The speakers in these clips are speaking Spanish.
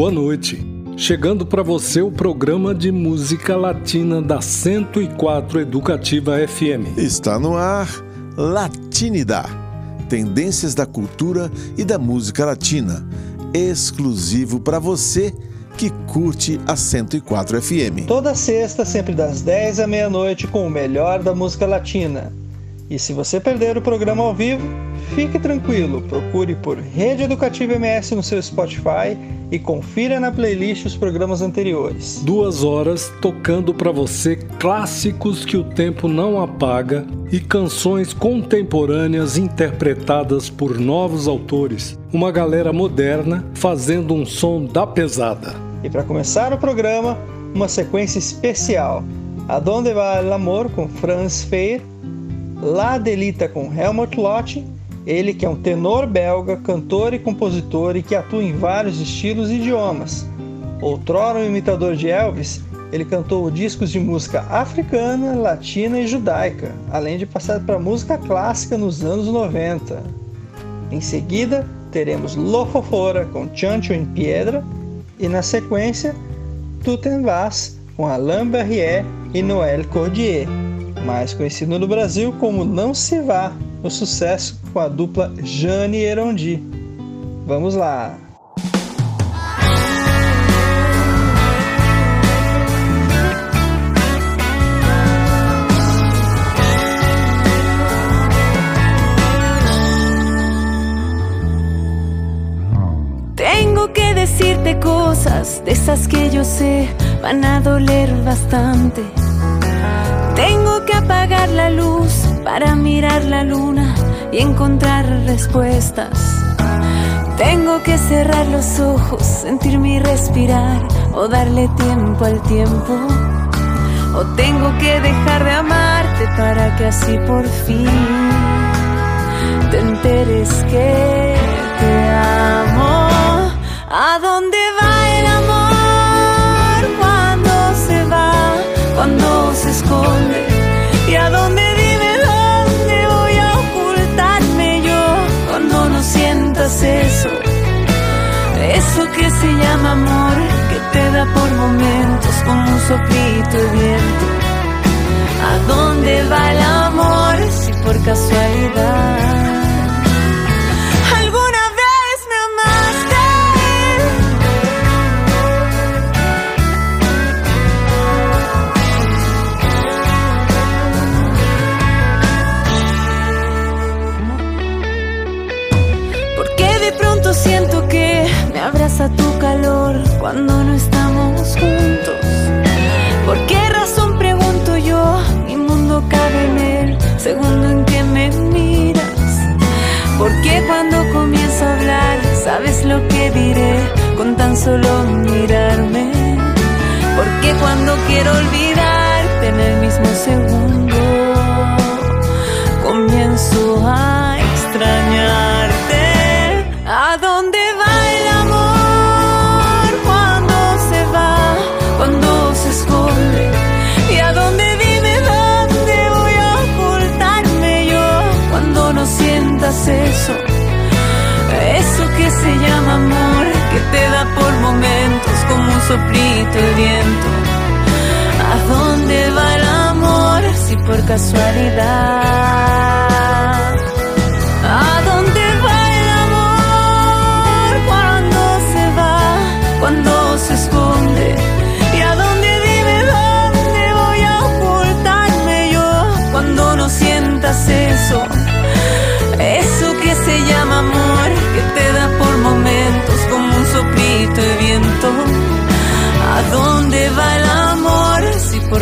Boa noite. Chegando para você o programa de música latina da 104 Educativa FM. Está no ar Latinidad. Tendências da cultura e da música latina. Exclusivo para você que curte a 104 FM. Toda sexta, sempre das 10 à meia-noite, com o melhor da música latina. E se você perder o programa ao vivo, fique tranquilo, procure por Rede Educativa MS no seu Spotify e confira na playlist os programas anteriores. Duas horas tocando para você clássicos que o tempo não apaga e canções contemporâneas interpretadas por novos autores. Uma galera moderna fazendo um som da pesada. E para começar o programa, uma sequência especial. Adonde vai l'amor com Franz Feir La Delita com Helmut Lott, ele que é um tenor belga, cantor e compositor e que atua em vários estilos e idiomas. Outrora um imitador de Elvis, ele cantou discos de música africana, latina e judaica, além de passar para música clássica nos anos 90. Em seguida, teremos Lofofora com Chancho em Piedra e na sequência, Tuten Vas com Alain Barrière e Noël Cordier mais conhecido no Brasil como Não Se Vá, o sucesso com a dupla Jane e. Vamos lá! Tengo que decirte cosas de esas que yo sé van a doler bastante tengo apagar la luz para mirar la luna y encontrar respuestas. Tengo que cerrar los ojos, sentir mi respirar o darle tiempo al tiempo. O tengo que dejar de amarte para que así por fin te enteres que te amo. ¿A dónde que se llama amor, que te da por momentos como un soplito de viento. ¿A dónde va el amor si por casualidad? Abraza tu calor cuando no estamos juntos. ¿Por qué razón pregunto yo? Mi mundo cabe en el segundo en que me miras. ¿Por qué cuando comienzo a hablar sabes lo que diré con tan solo mirarme? ¿Por qué cuando quiero olvidarte en el mismo segundo comienzo a extrañarte? Soplito de viento. ¿A dónde va el amor si por casualidad?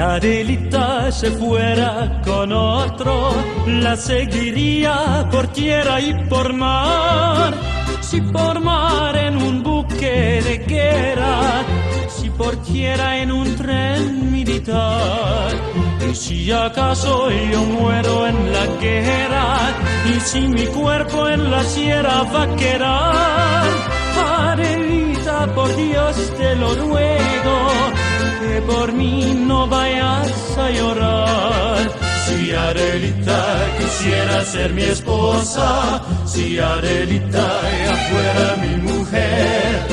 Adelita se fuera con otro, la seguiría por tierra y por mar. Si por mar en un buque de guerra, si por tierra en un tren militar. Y si acaso yo muero en la guerra, y si mi cuerpo en la sierra va a quedar. Adelita, por Dios te lo ruego que por mí no vayas a llorar. Si Adelita quisiera ser mi esposa, si Adelita ya fuera mi mujer,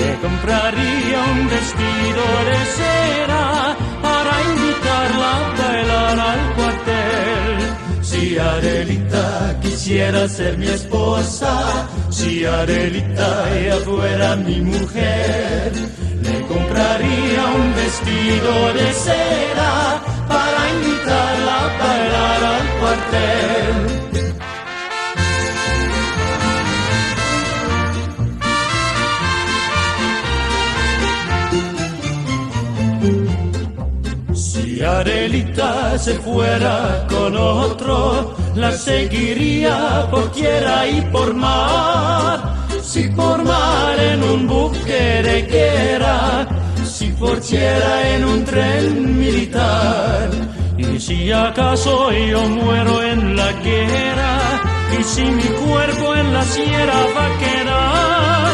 le compraría un vestido de cera para invitarla a bailar al. Si Adelita quisiera ser mi esposa, si Adelita ya fuera mi mujer, le compraría un vestido de seda para invitarla a bailar al cuartel. Si Adelita se fuera con otro, la seguiría por tierra y por mar. Si por mar en un buque de guerra, si por tierra en un tren militar, y si acaso yo muero en la guerra, y si mi cuerpo en la sierra va a quedar,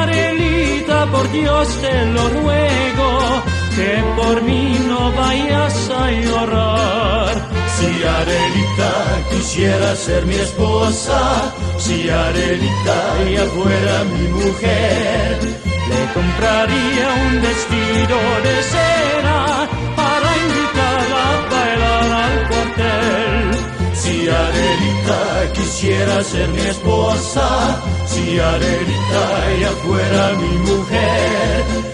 Arelita, por Dios te lo ruego, que por mí no vayas a llorar. Si Arelita quisiera ser mi esposa, si Arelita ya fuera mi mujer, le compraría un vestido de cera para invitarla a bailar al cuartel. Si Arelita quisiera ser mi esposa, si Arelita ya fuera mi mujer,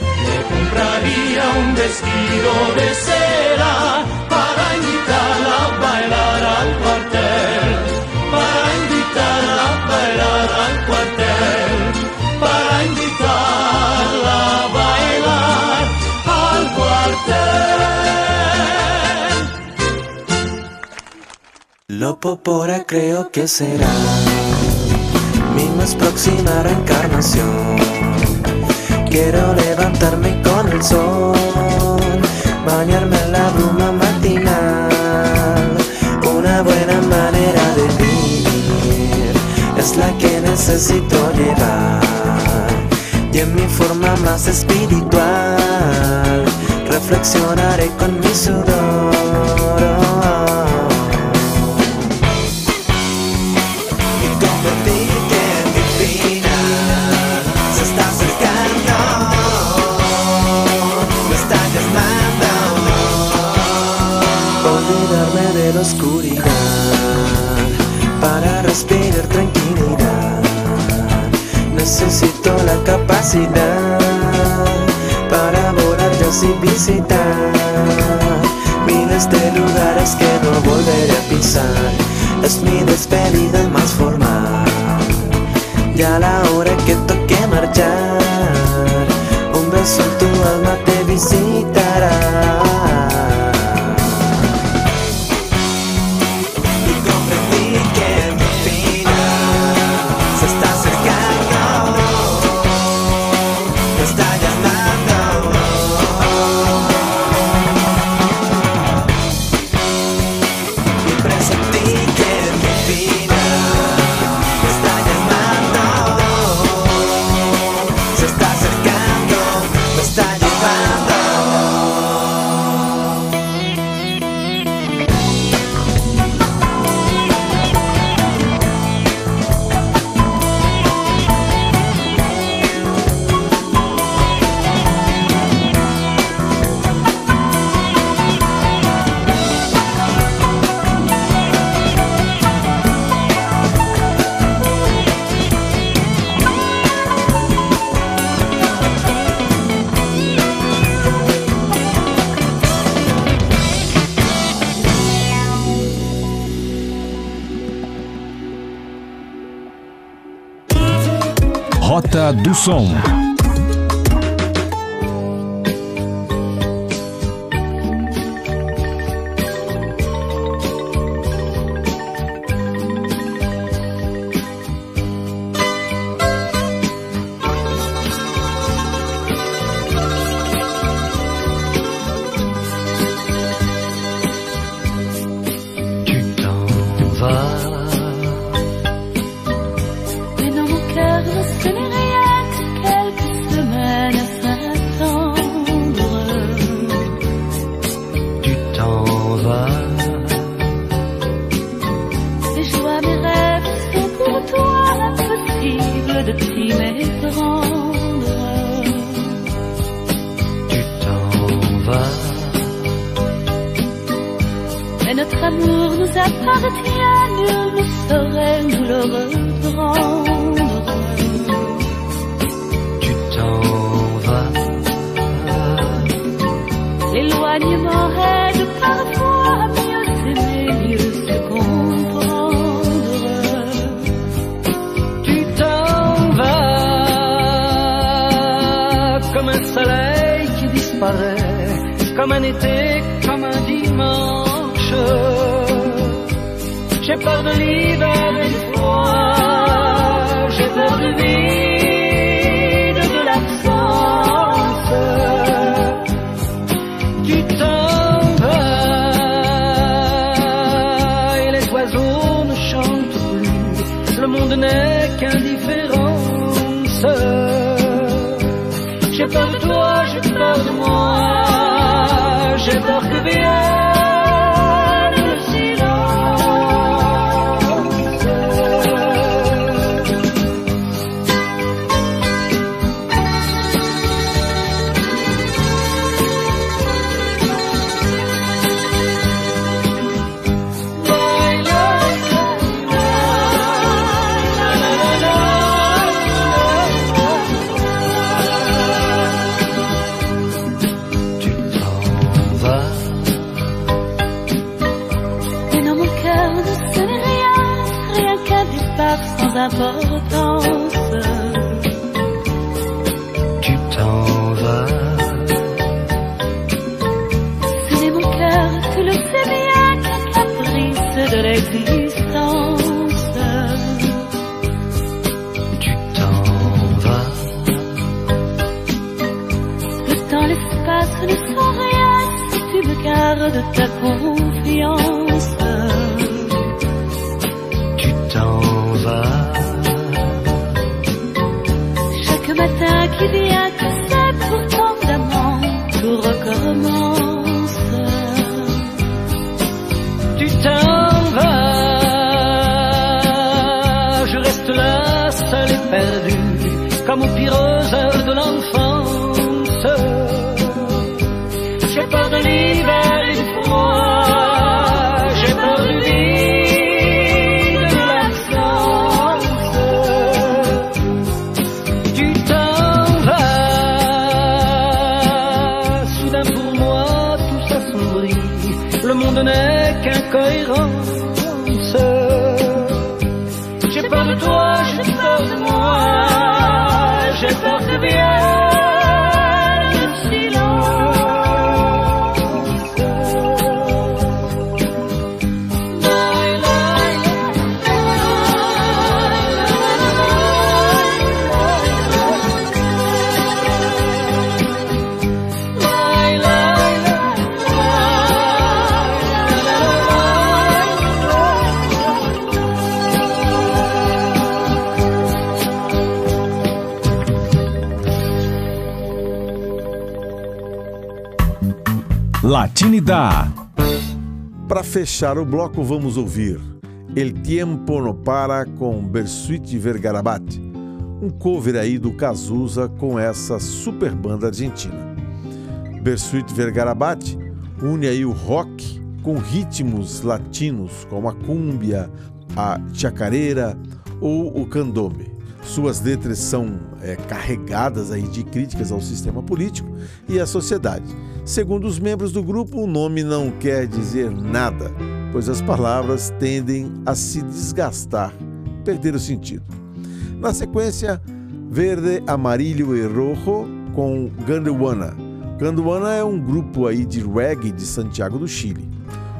compraría un vestido de cera para invitarla a bailar al cuartel, para invitarla a bailar al cuartel, para invitarla a bailar al cuartel. Lo popora creo que será mi más próxima reencarnación. Quiero levantarme con el sol, bañarme en la bruma matinal. Una buena manera de vivir es la que necesito llevar. Y en mi forma más espiritual, reflexionaré con mi sudor. Capacidad para volar yo sin visitar miles de lugares que no volveré a pisar. Es mi despedida más formal. Ya la hora que toque marchar, un beso en tu alma Som. waiting. Matin Latinidad. Para fechar o bloco, vamos ouvir El Tiempo No Para com Bersuit Vergarabat, um cover aí do Cazuza com essa super banda argentina. Bersuit Vergarabat une aí o rock com ritmos latinos como a cúmbia, a chacareira ou o candombe. Suas letras são é, carregadas aí de críticas ao sistema político e à sociedade. Segundo os membros do grupo, o nome não quer dizer nada, pois as palavras tendem a se desgastar, perder o sentido. Na sequência, Verde, Amarillo e Rojo com Ganduana. Ganduana é um grupo aí de reggae de Santiago do Chile.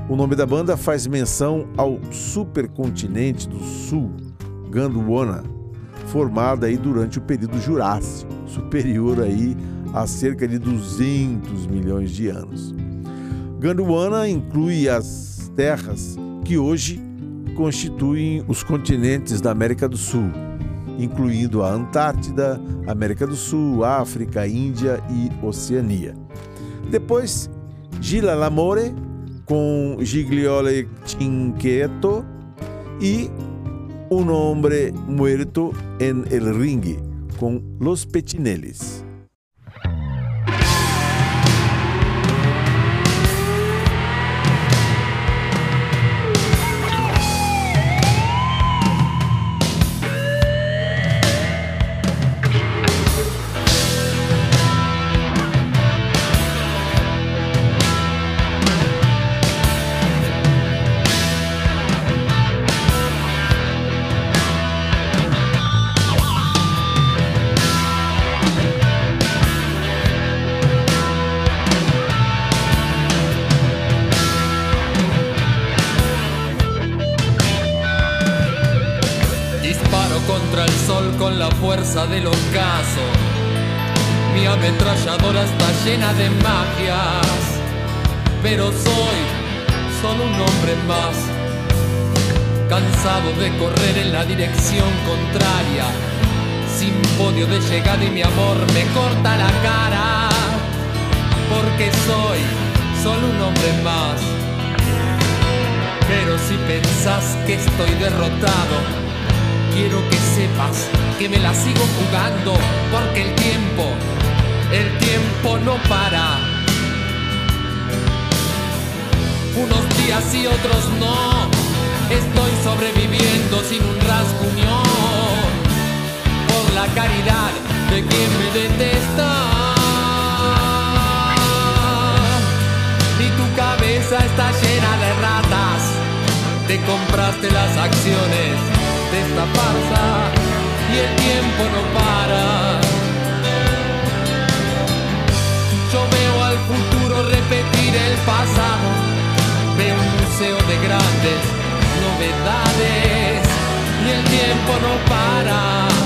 O nome da banda faz menção ao supercontinente do sul, Gondwana, formado aí durante o período Jurássico, superior aí a cerca de 200 milhões de anos. Gondwana inclui as terras que hoje constituem os continentes da América do Sul, incluindo a Antártida, América do Sul, África, Índia e Oceania. Depois, Gila Lamore com Gigliole Cinqueto e Un Hombre Muerto en el Ringue com Los Petineles. La fuerza del ocaso. Mi ametralladora está llena de magias, pero soy solo un hombre más, cansado de correr en la dirección contraria, sin podio de llegada y mi amor me corta la cara, porque soy solo un hombre más. Pero si pensás que estoy derrotado, quiero que sepas que me la sigo jugando, porque el tiempo, el tiempo no para. Unos días y otros no, estoy sobreviviendo sin un rasguño, por la caridad de quien me detesta. Y tu cabeza está llena de ratas, te compraste las acciones esta farsa y el tiempo no para. Yo veo al futuro repetir el pasado, veo un museo de grandes novedades y el tiempo no para.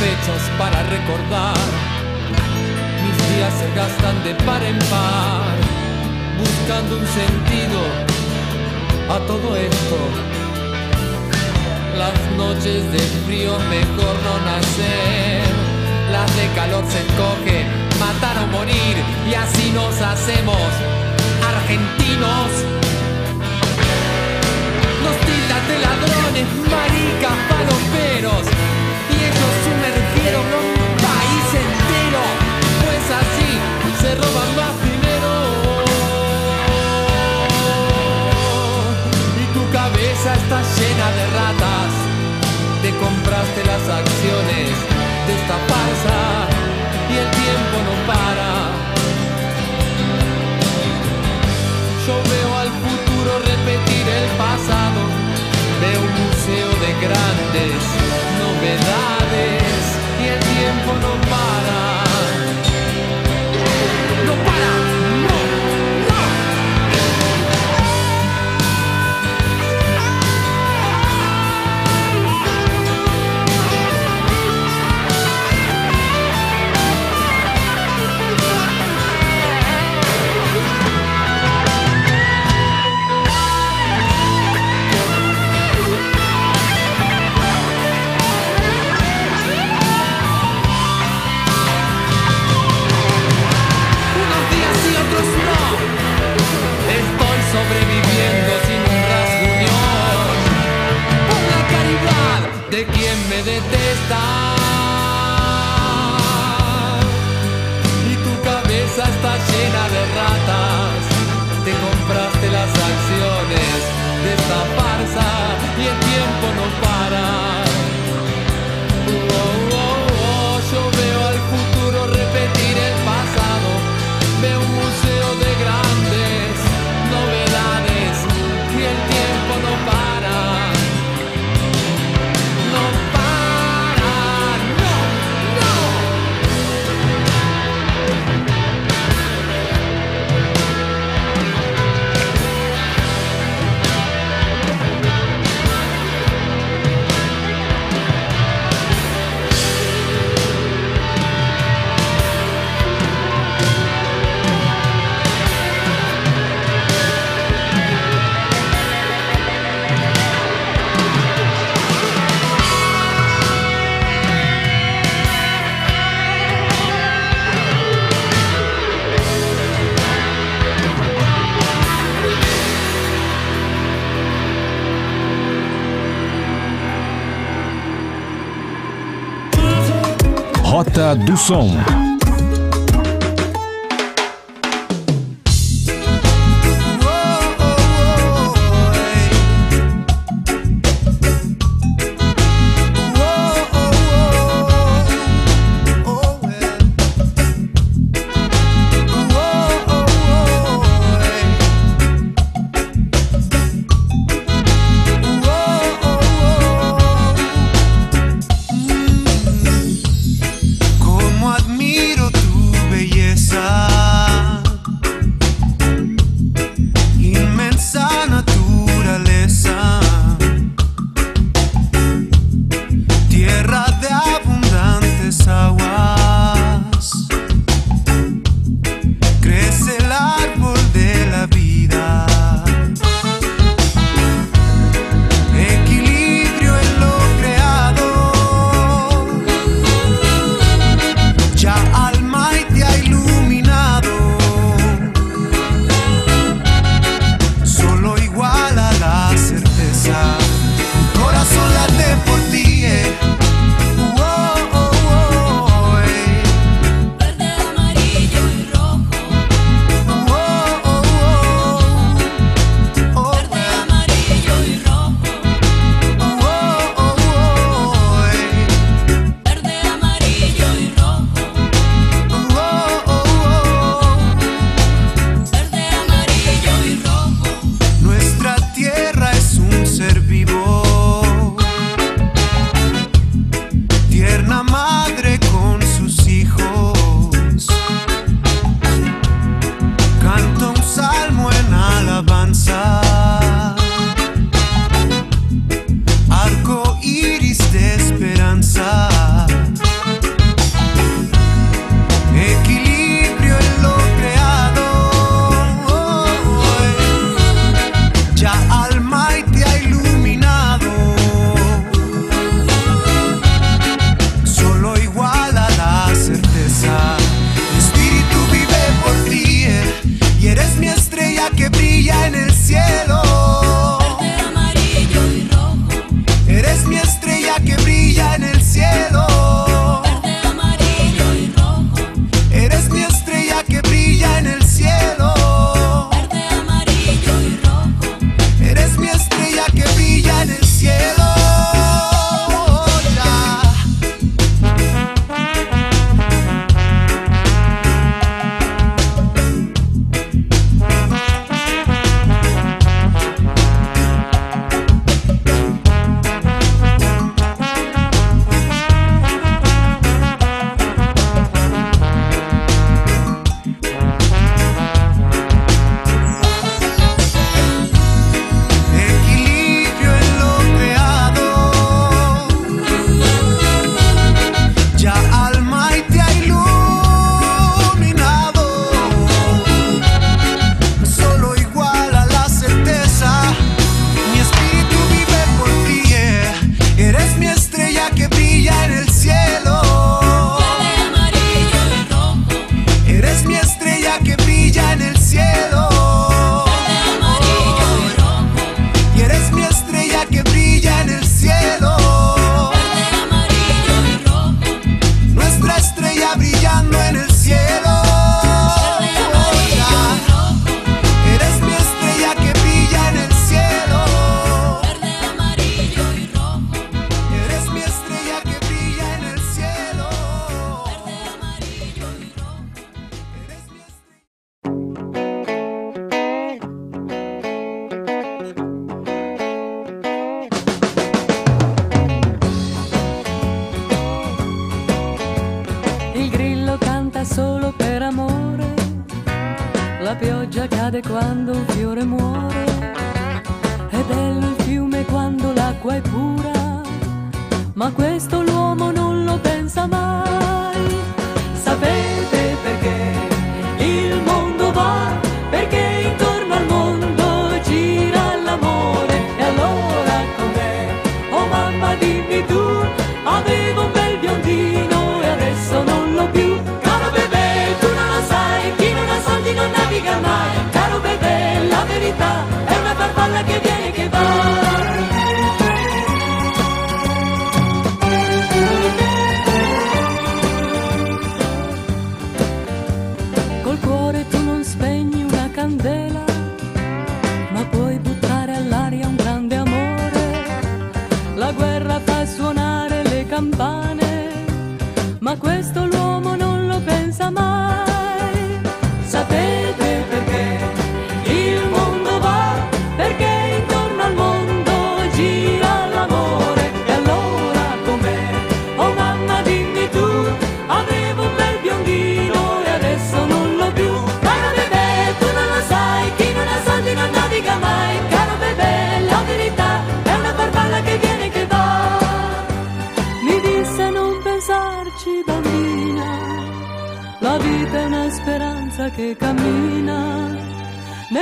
Fechas para recordar. Mis días se gastan de par en par, buscando un sentido a todo esto. Las noches de frío mejor no nacer, las de calor se escogen, matar o morir, y así nos hacemos argentinos. Nos tildan de ladrones, maricas, paloperos. Compraste las acciones de esta farsa. Y el tiempo no para. Yo veo el tiempo no de quien me detesta. Y tu cabeza está llena de ratas. Te compraste las acciones de esta Rota do Som.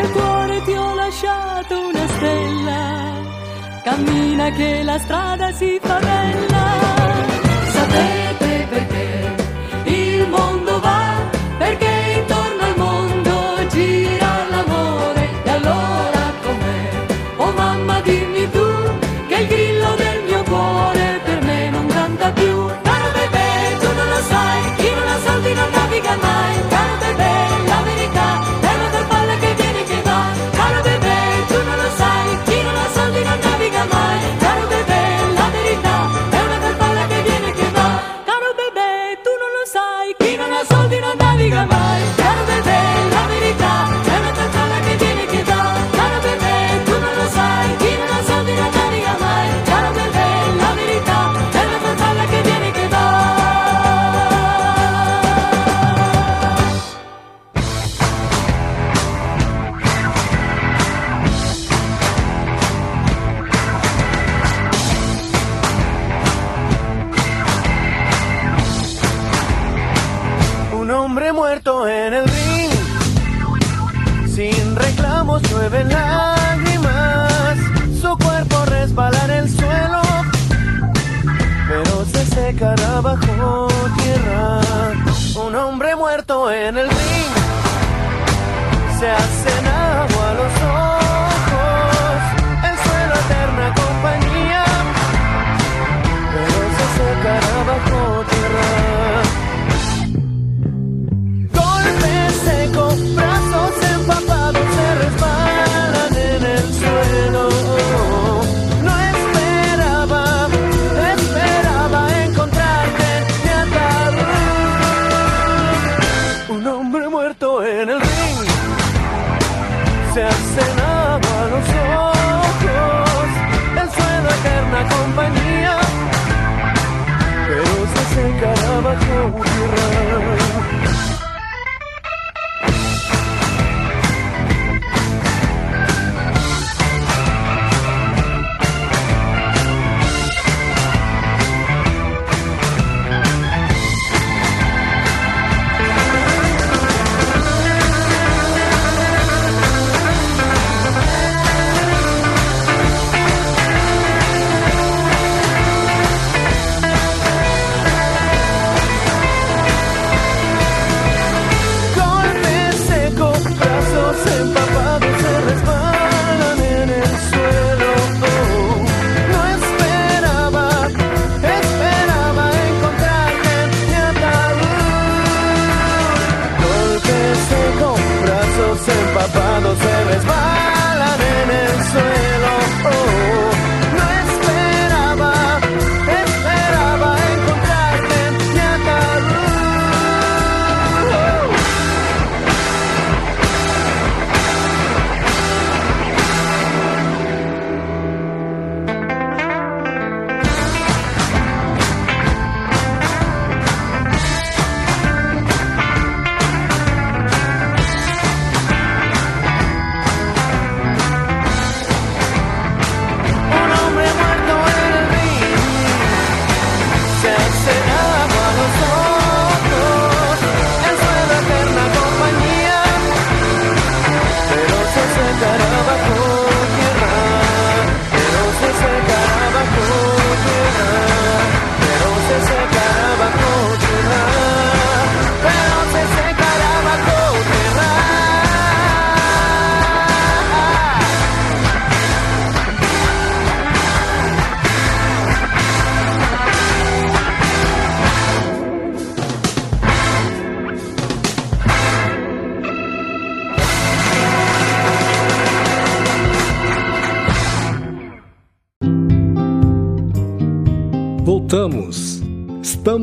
nel cuore ti ho lasciato una stella, cammina che la strada si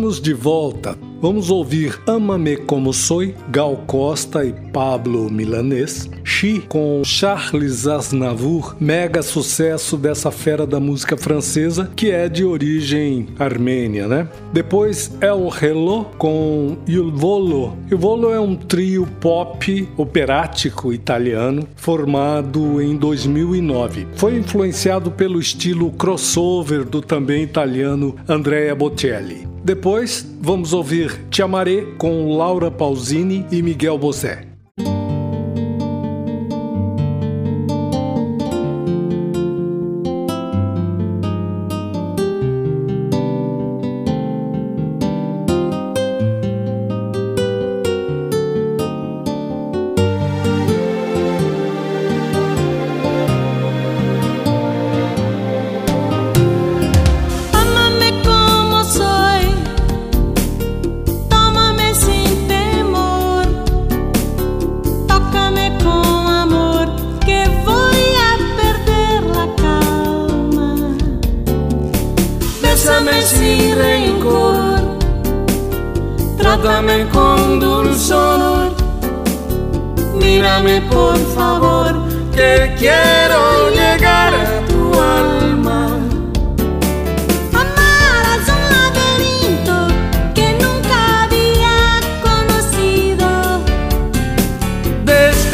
Estamos de volta. Vamos ouvir Ama-me Como Soy, Gal Costa e Pablo Milanês. She com Charles Aznavour, mega sucesso dessa fera da música francesa que é de origem armênia, né? Depois El Hello com Il Volo. Il Volo é um trio pop operático italiano formado em 2009. Foi influenciado pelo estilo crossover do também italiano Andrea Bocelli. Depois, vamos ouvir Te Amaré com Laura Pausini e Miguel Bosé.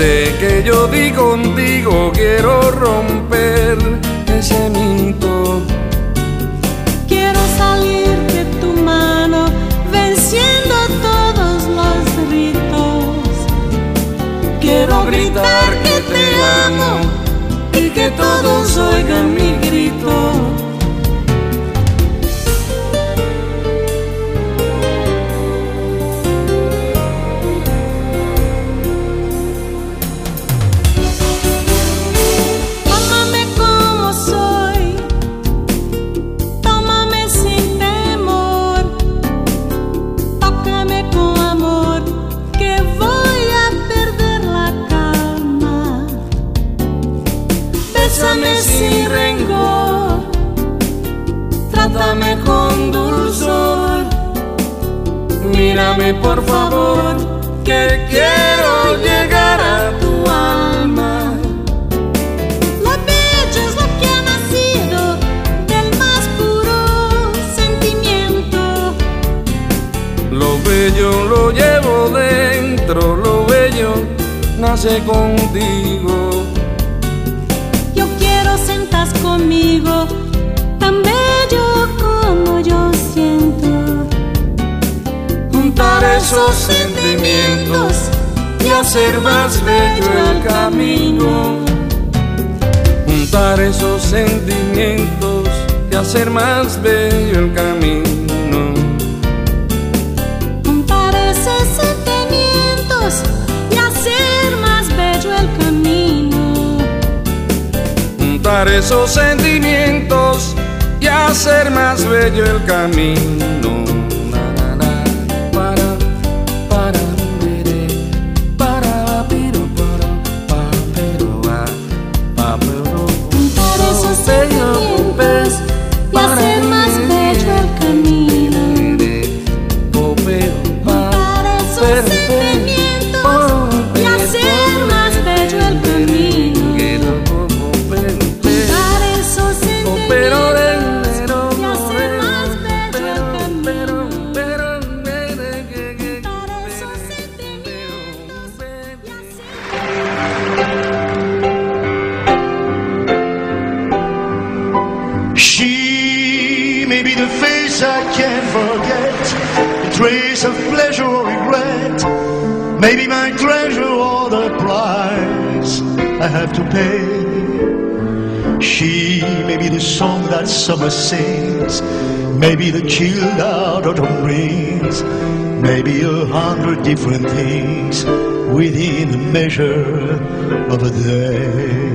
Que yo di contigo quiero romper ese mito. Quiero salir de tu mano venciendo todos los ritos. Quiero gritar que te amo y que todos oigan mi grito. Por favor, que quiero llegar a tu alma. Lo bello es lo que ha nacido del más puro sentimiento. Lo bello lo llevo dentro, lo bello nace contigo. Esos sentimientos y hacer más bello el camino. Juntar esos sentimientos y hacer más bello el camino. Juntar esos sentimientos y hacer más bello el camino. Juntar esos sentimientos y hacer más bello el camino. Have to pay. She may be the song that summer sings, maybe the chilled out autumn brings, maybe a hundred different things within the measure of a day.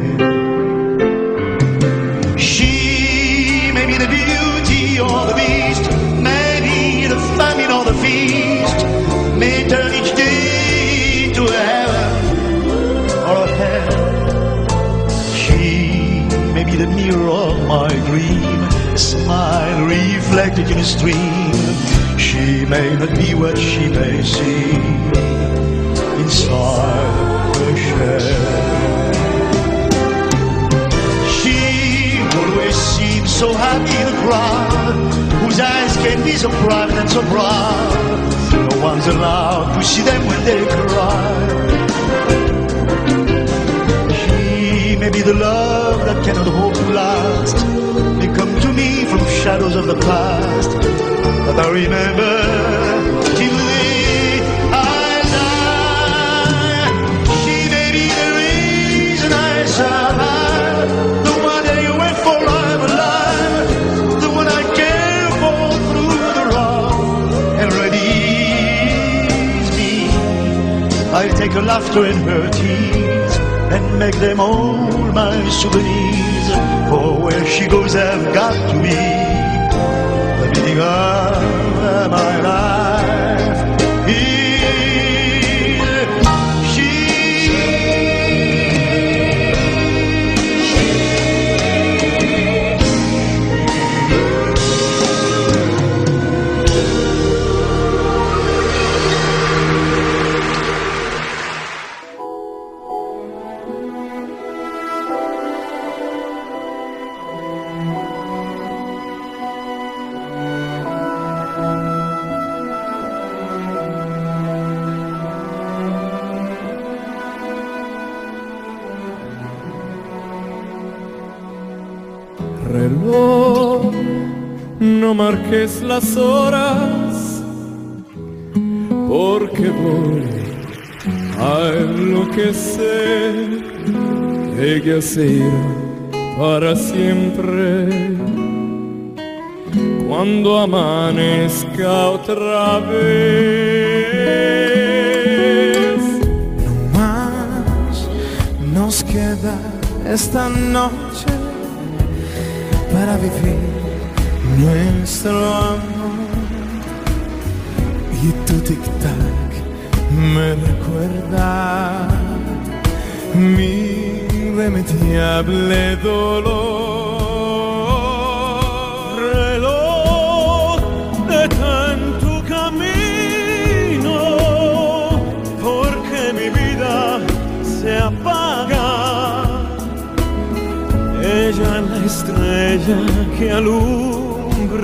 Mirror dream. She may not be what she may seem inside her shell. She always seems so happy in a crowd, whose eyes can be so private and so proud. No one's allowed to see them when they cry. She may be the love that cannot hope to last. From shadows of the past. But I remember the I die. She may be the reason I survive. The one you wait for, I'm alive. The one I care for through the wrong and redeems me. I'll take her laughter and her tears and make them all my souvenirs. Where she goes, I've got to be the beginning of my life. Marques las horas, porque voy a enloquecer. Ella se irá para siempre cuando amanezca otra vez. No más nos queda esta noche para vivir nuestro amor. Y tu tic-tac me recuerda mi irremediable dolor. reloj, detén tu camino, porque mi vida se apaga. Ella es la estrella que alumbra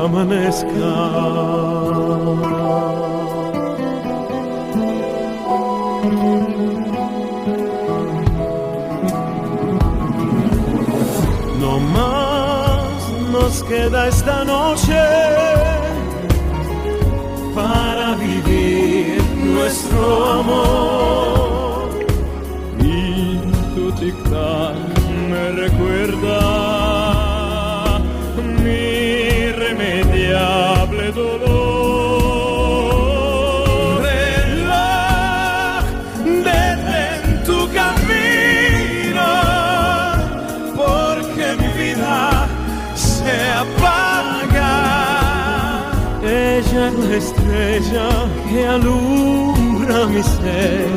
amanezca. No más nos queda esta noche para vivir nuestro amor. Y tu tic-tac me recuerda irremediable dolor. Reloj, detén tu camino, porque mi vida se apaga. Ella es la estrella que alumbra mi ser.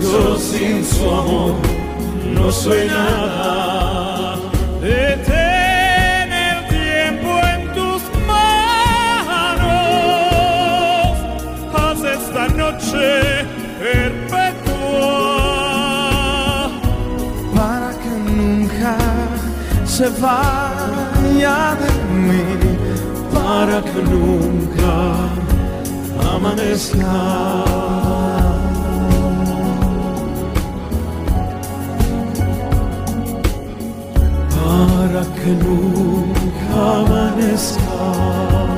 Yo sin su amor no soy nada. Noche perpetua. para que nunca se vaya de mí, para que nunca amanezca. Para que nunca amanezca.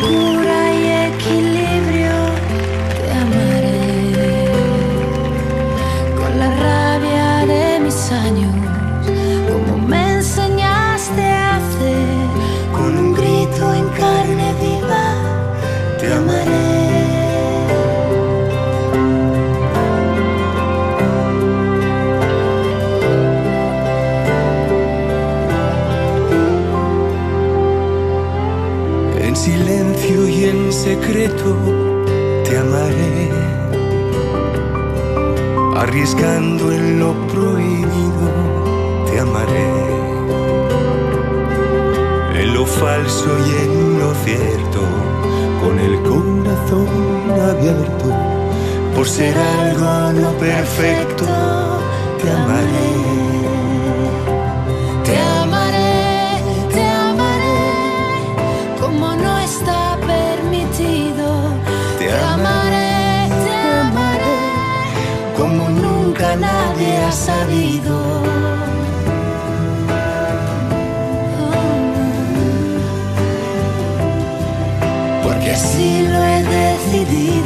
Con arriesgando en lo prohibido te amaré, en lo falso y en lo cierto, con el corazón abierto, por ser algo no perfecto te amaré. Nadie ha sabido. Porque así lo he decidido.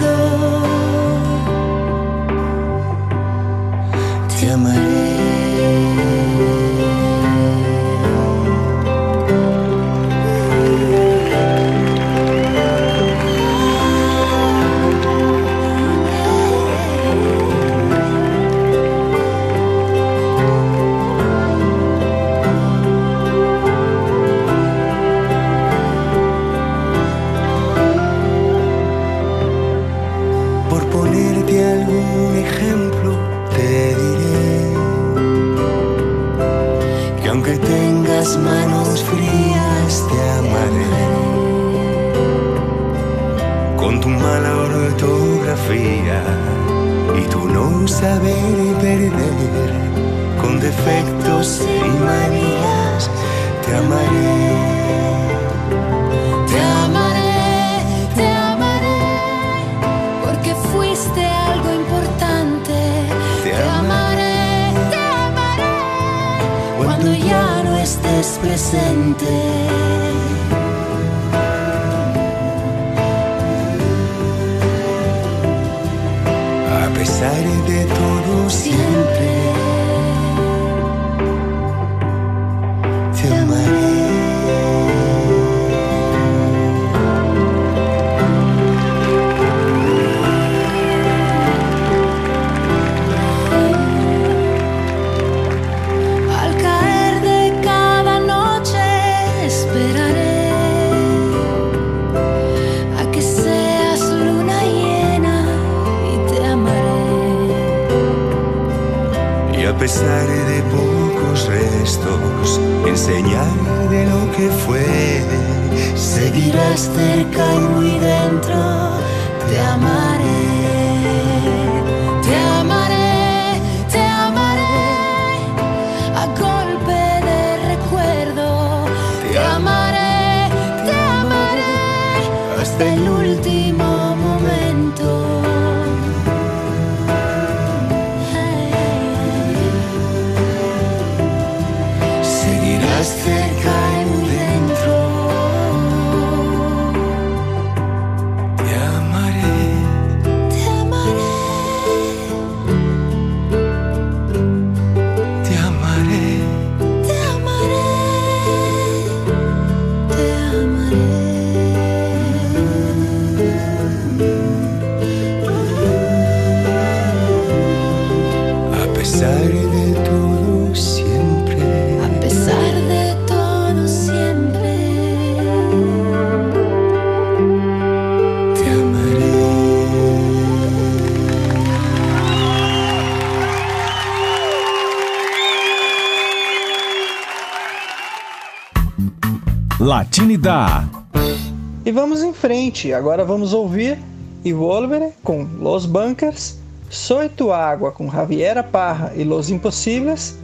Y tu no saber perder, con defectos y manías, te amaré. Te amaré, te amaré, porque fuiste algo importante. Te Te amaré, te amaré, cuando ya no estés presente. A pesar de todo siempre enseñar de lo que fue, Seguirás cerca y muy dentro, E vamos em frente, agora vamos ouvir Evolvere com Los Bunkers, Soito Água com Javiera Parra e Los Impossíveis,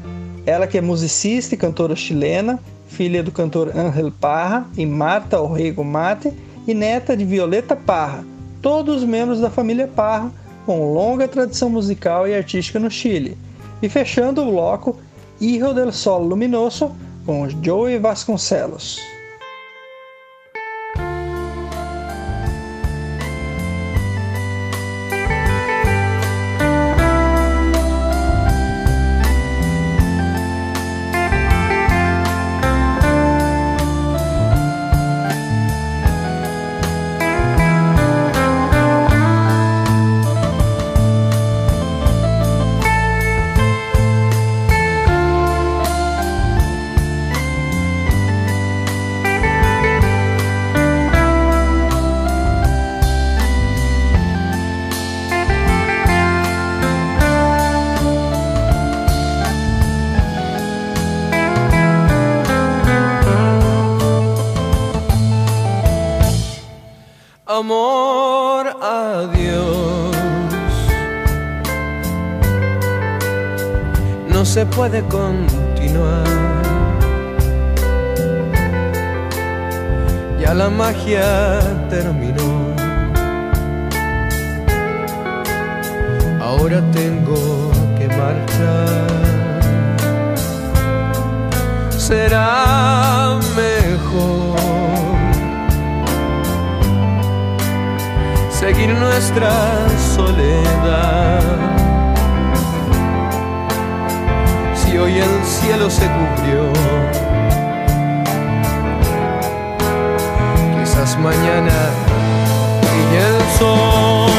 ela que é musicista e cantora chilena, filha do cantor Ángel Parra e Marta Orrego Mate e neta de Violeta Parra, todos membros da família Parra, com longa tradição musical e artística no Chile. E fechando o bloco, Hijo del Sol Luminoso, com Joey Vasconcelos. amor a Dios. No se puede continuar. Ya la magia terminó. Ahora tengo que marchar. Será mejor seguir nuestra soledad. Si hoy el cielo se cubrió, quizás mañana brille el sol.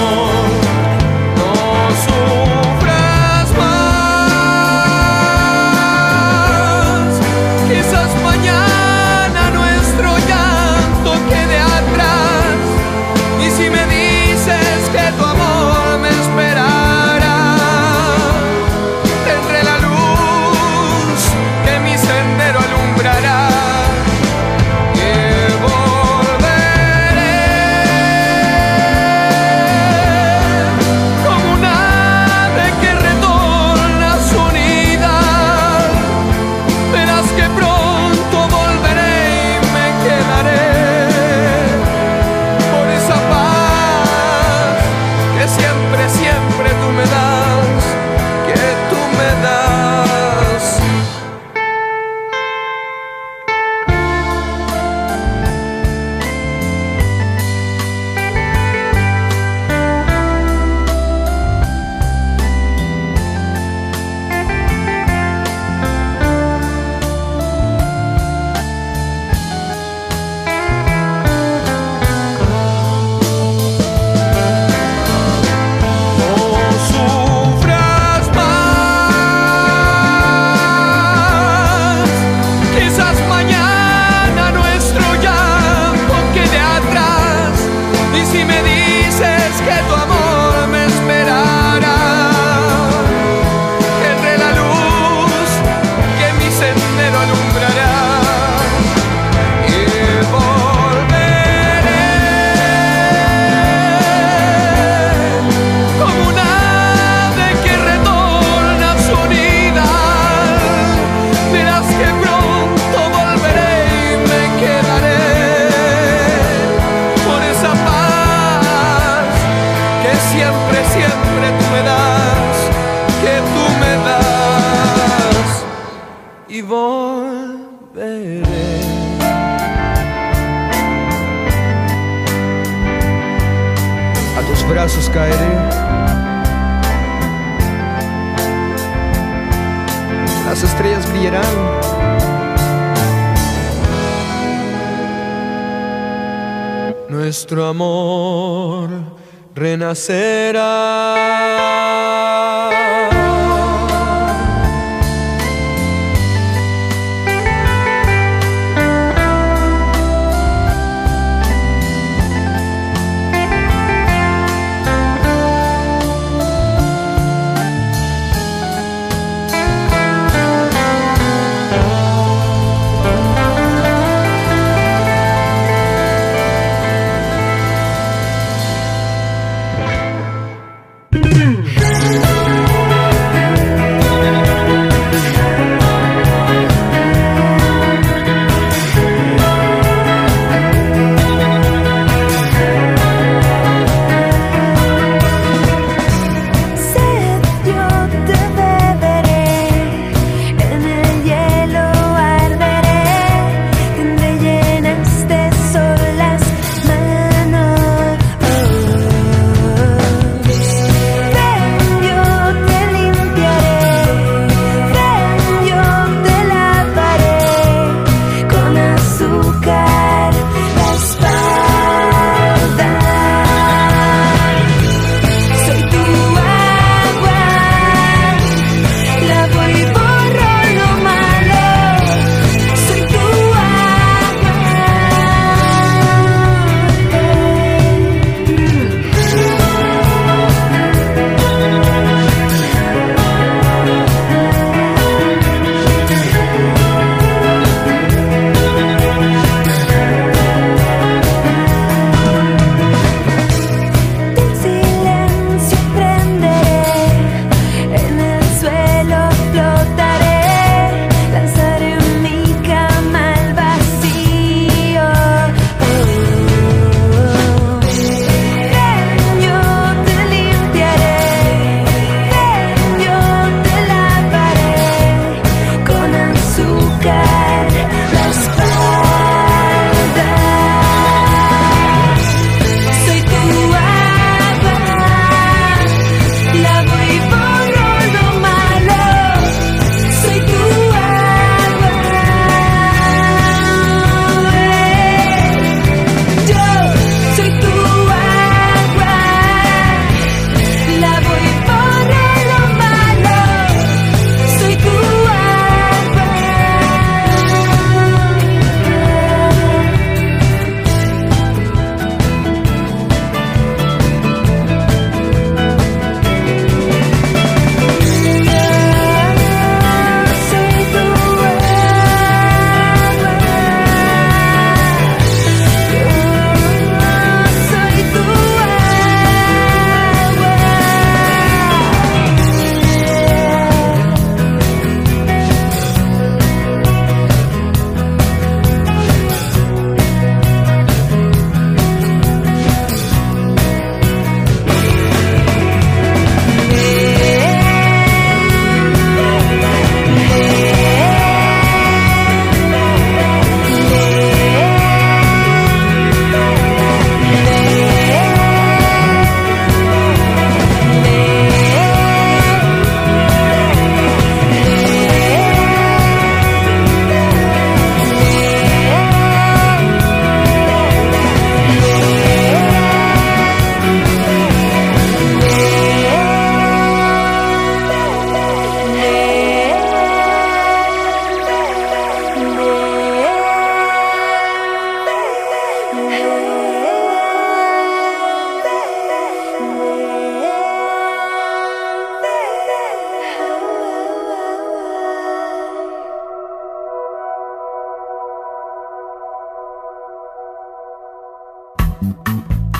Said.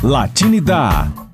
Latinidá.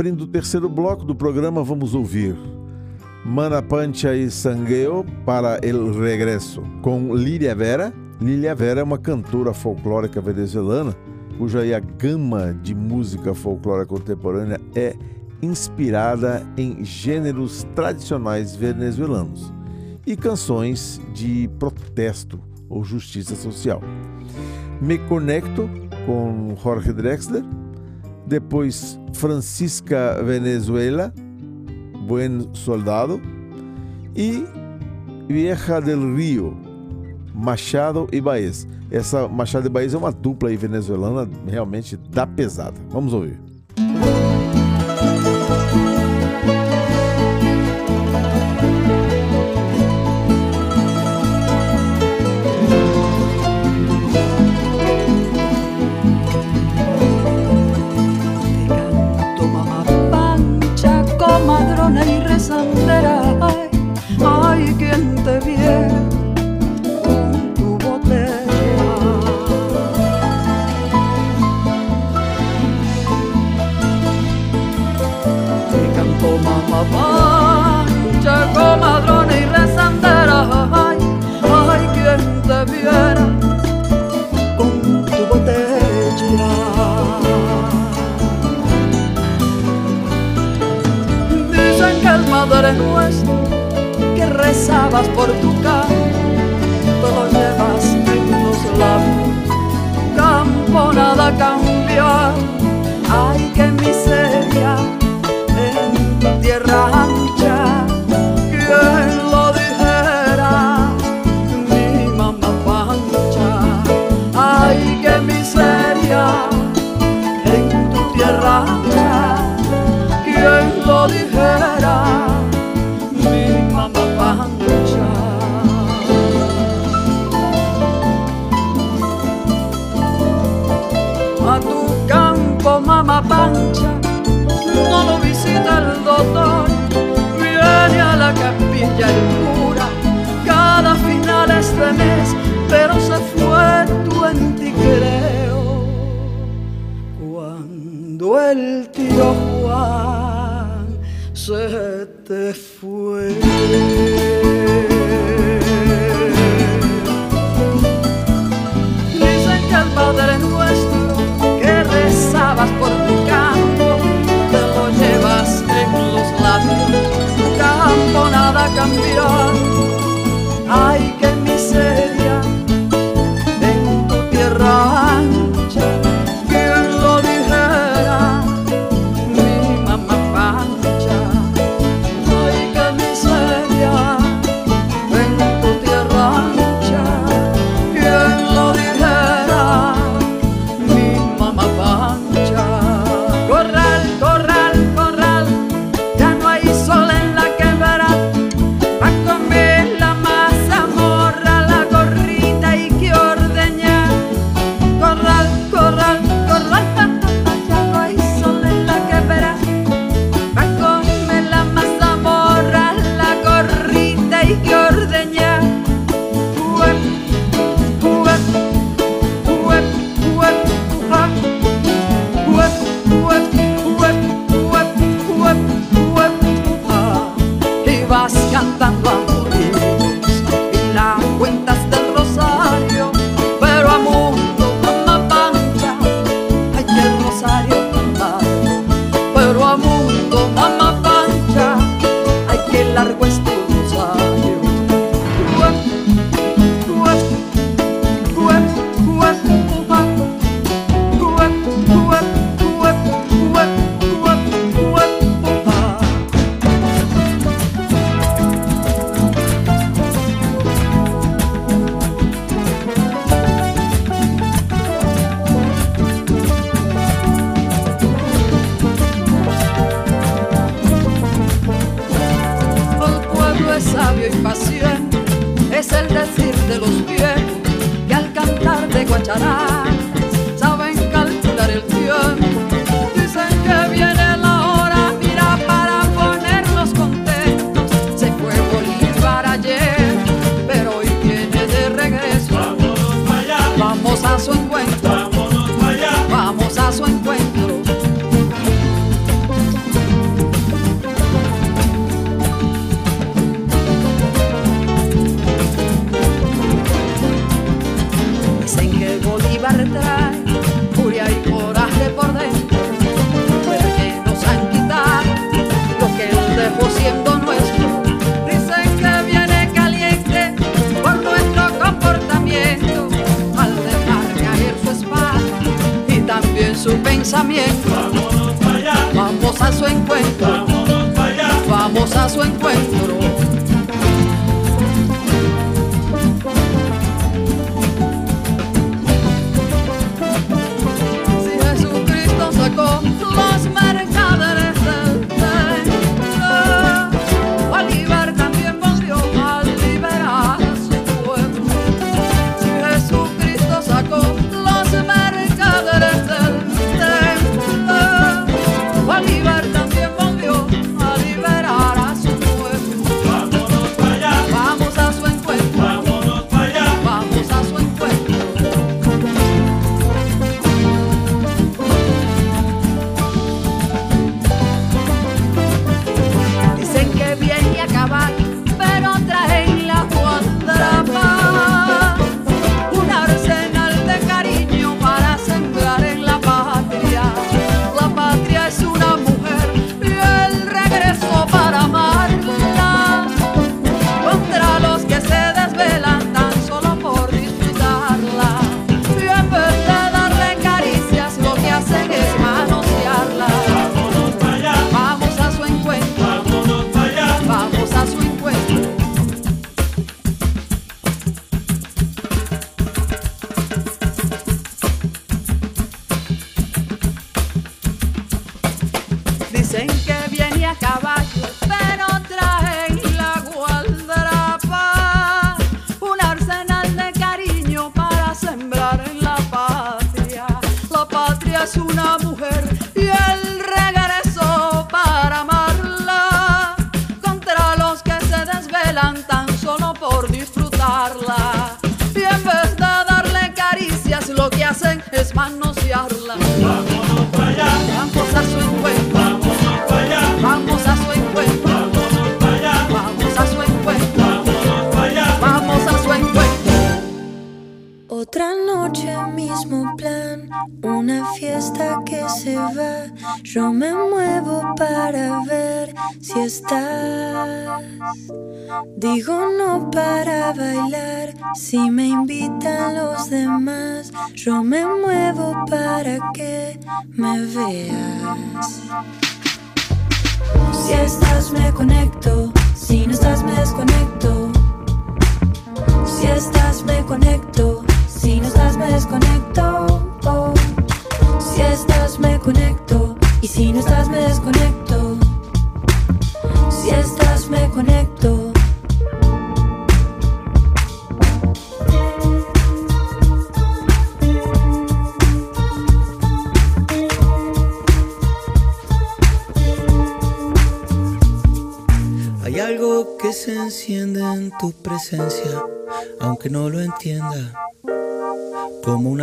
Abrindo o terceiro bloco do programa, vamos ouvir Mana Pancha e Sangueo para El Regresso, com Líria Vera, Lilia Vera é uma cantora folclórica venezuelana cuja gama de música folclórica contemporânea é inspirada em gêneros tradicionais venezuelanos e canções de protesto ou justiça social. Me Conecto com Jorge Drexler, depois Francisca Venezuela, Buen Soldado e Vieja del Rio, Machado e Baez. Essa Machado e Baez é uma dupla aí venezuelana realmente da pesada. Vamos ouvir. Y rezandera, ay, quien te viera con tu botella. Te canto mamá pancha, comadrona El Padre nuestro que rezabas por tu te lo llevas en los labios, campo nada cambió. No lo visita el doctor, viene a la capilla el cura, cada finales de mes, pero se fue tu creo. Cuando el tío Juan se te fue. Dicen que el Padre nuestro nada cambió. Ay,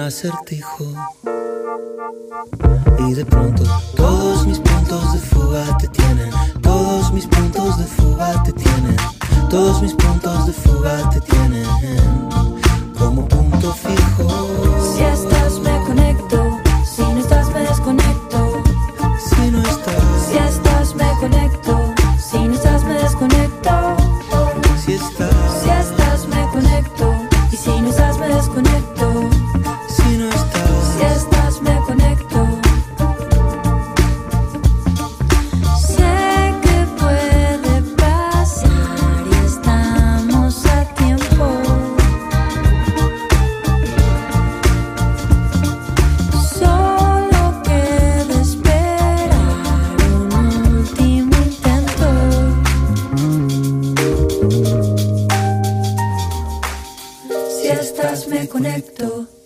acertijo y de pronto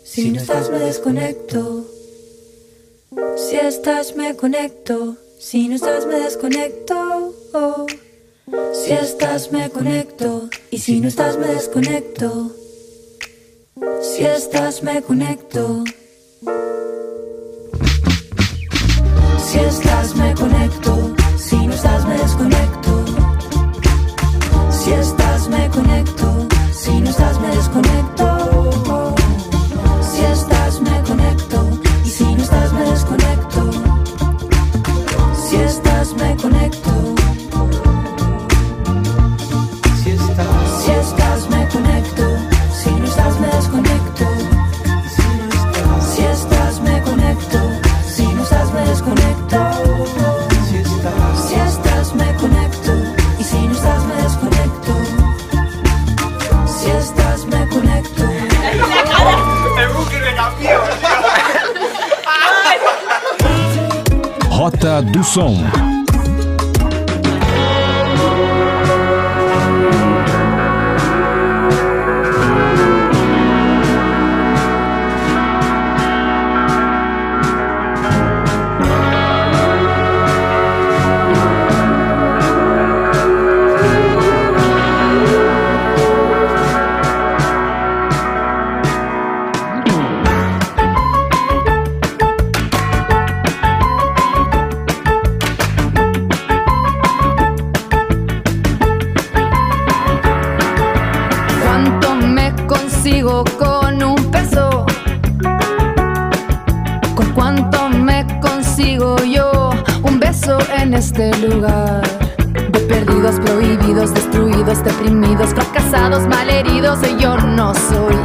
si no estás me desconecto. Si estás me conecto, si no estás me desconecto. Si estás me conecto y si no estás me desconecto. Si estás me conecto. Si estás me conecto, si no estás me desconecto. Si estás me conecto, si no estás me desconecto. Do Som. En este lugar? De perdidos, prohibidos, destruidos, deprimidos, fracasados, malheridos, y yo no soy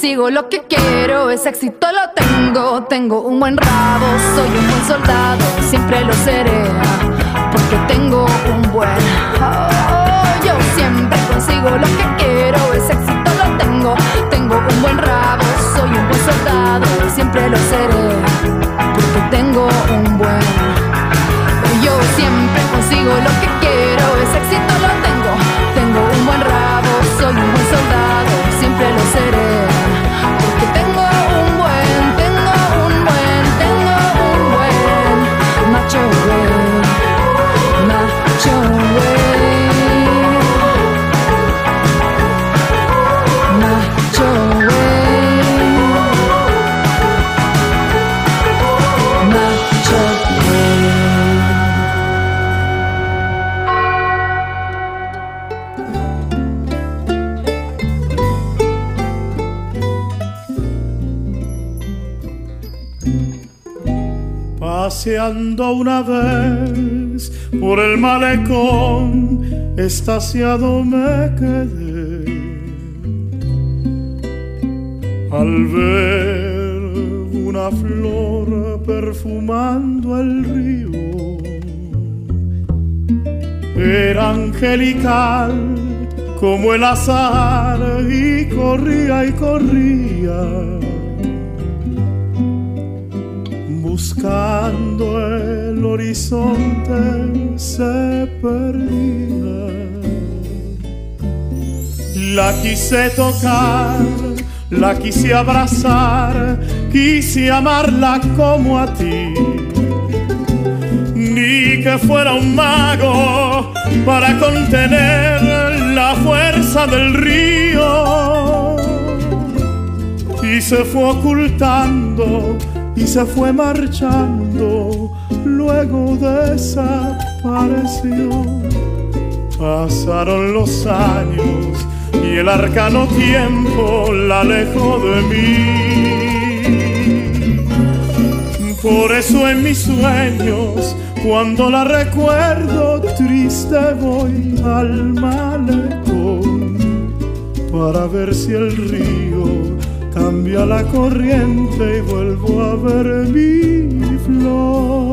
consigo lo que quiero, ese éxito lo tengo. Tengo un buen rabo, soy un buen soldado, siempre lo seré. Porque tengo un buen. Oh, yo siempre consigo lo que quiero, ese éxito lo tengo. Tengo un buen rabo, soy un buen soldado, siempre lo seré. Porque tengo un buen. Yo siempre consigo lo que Una vez por el malecón, estaciado me quedé. Al ver una flor perfumando el río, era angelical como el azar y corría y corría buscando el horizonte se perdía. La quise tocar, la quise abrazar, quise amarla como a ti. Ni que fuera un mago para contener la fuerza del río. Y se fue ocultando y se fue marchando, luego desapareció. Pasaron los años y el arcano tiempo la alejó de mí. Por eso en mis sueños, cuando la recuerdo triste, voy al malecón para ver si el río cambia la corriente y vuelvo a ver mi flor.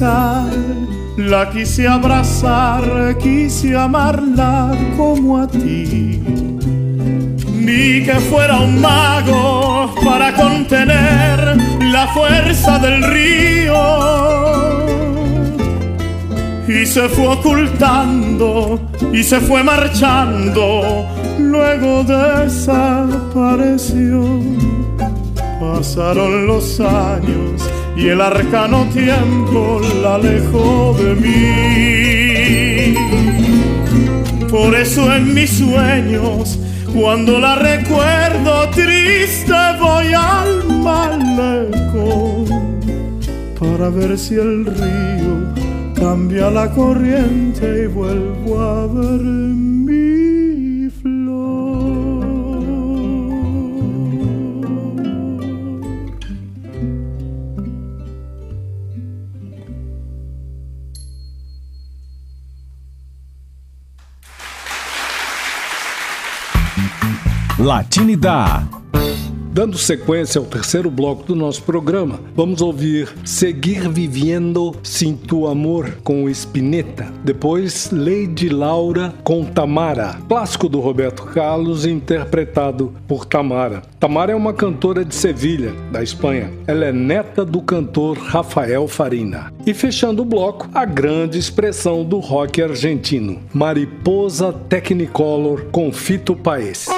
La quise abrazar, quise amarla como a ti. Ni que fuera un mago para contener la fuerza del río. Y se fue ocultando y se fue marchando, luego desapareció. Pasaron los años y el arcano tiempo la alejó de mí. Por eso en mis sueños, cuando la recuerdo triste, voy al malecón para ver si el río cambia la corriente y vuelvo a ver Latinidade. Dando sequência ao terceiro bloco do nosso programa, vamos ouvir Seguir Vivendo Tu Amor com Spinetta. Depois, Lady Laura com Tamara, clássico do Roberto Carlos, interpretado por Tamara. Tamara é uma cantora de Sevilha, da Espanha. Ela é neta do cantor Rafael Farina. E fechando o bloco, a grande expressão do rock argentino, Mariposa Technicolor com Fito Paes.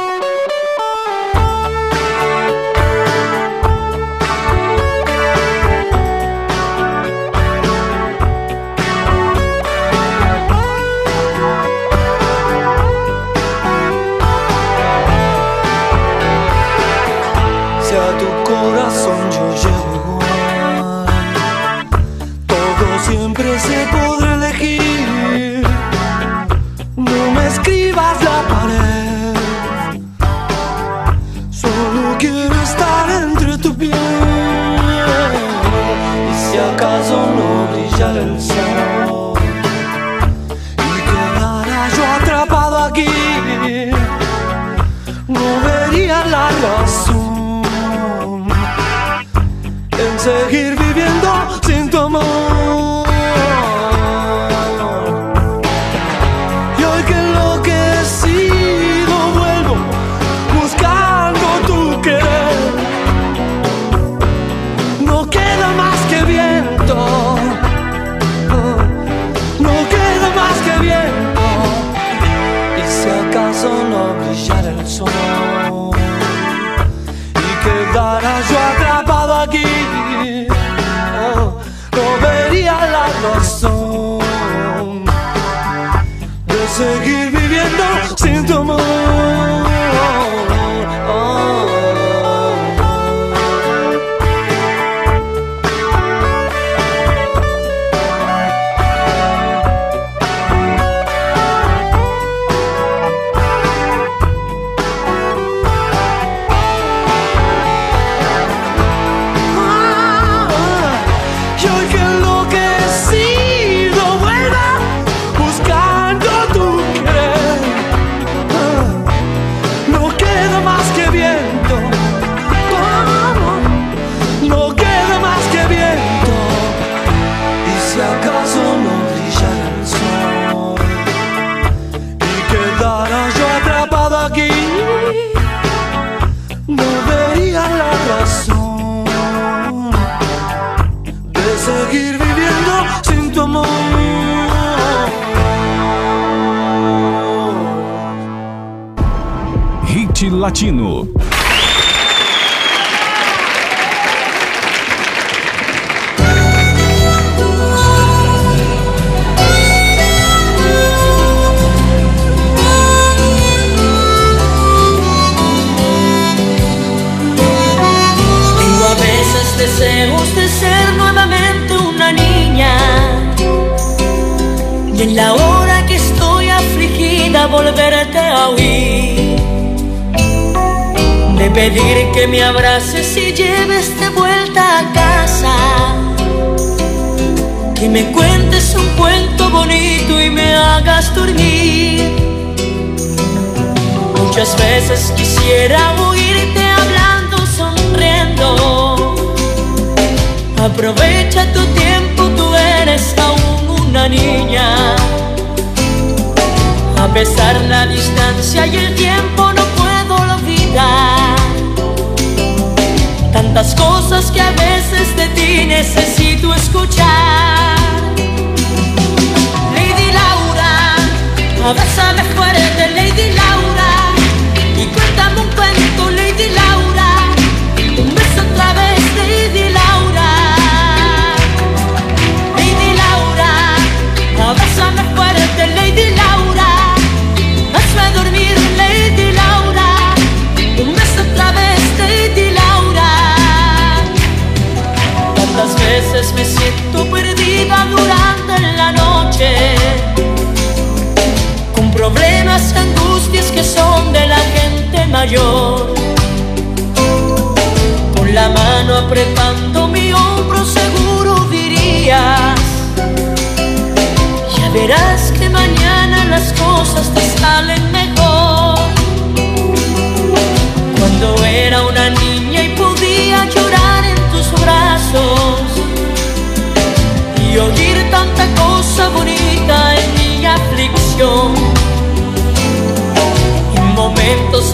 Hot Latino. Deseos de ser nuevamente una niña. Y en la hora que estoy afligida volverte a oír. Pedir que me abraces y lleves de vuelta a casa. Que me cuentes un cuento bonito y me hagas dormir. Muchas veces quisiera oírte hablando, sonriendo. Aprovecha tu tiempo, tú eres aún una niña. A pesar la distancia y el tiempo Tantas cosas que a veces de ti necesito escuchar. Lady Laura, abrázame fuerte, Con la mano apretando mi hombro seguro dirías, ya verás que mañana las cosas te salen mejor. Cuando era una niña y podía llorar en tus brazos y oír tanta cosa bonita en mi aflicción.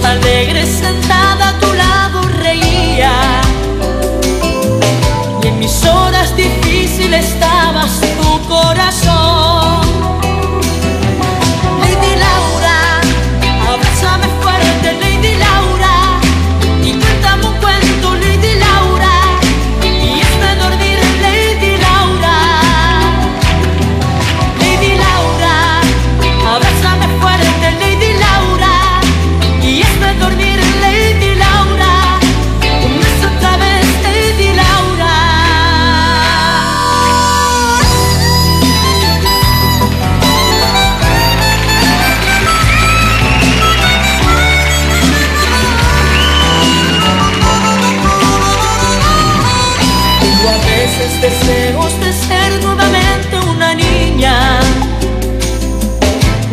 Alegres sentada a tu lado reía y en mis horas difíciles estabas tu corazón. Deseos de ser nuevamente una niña,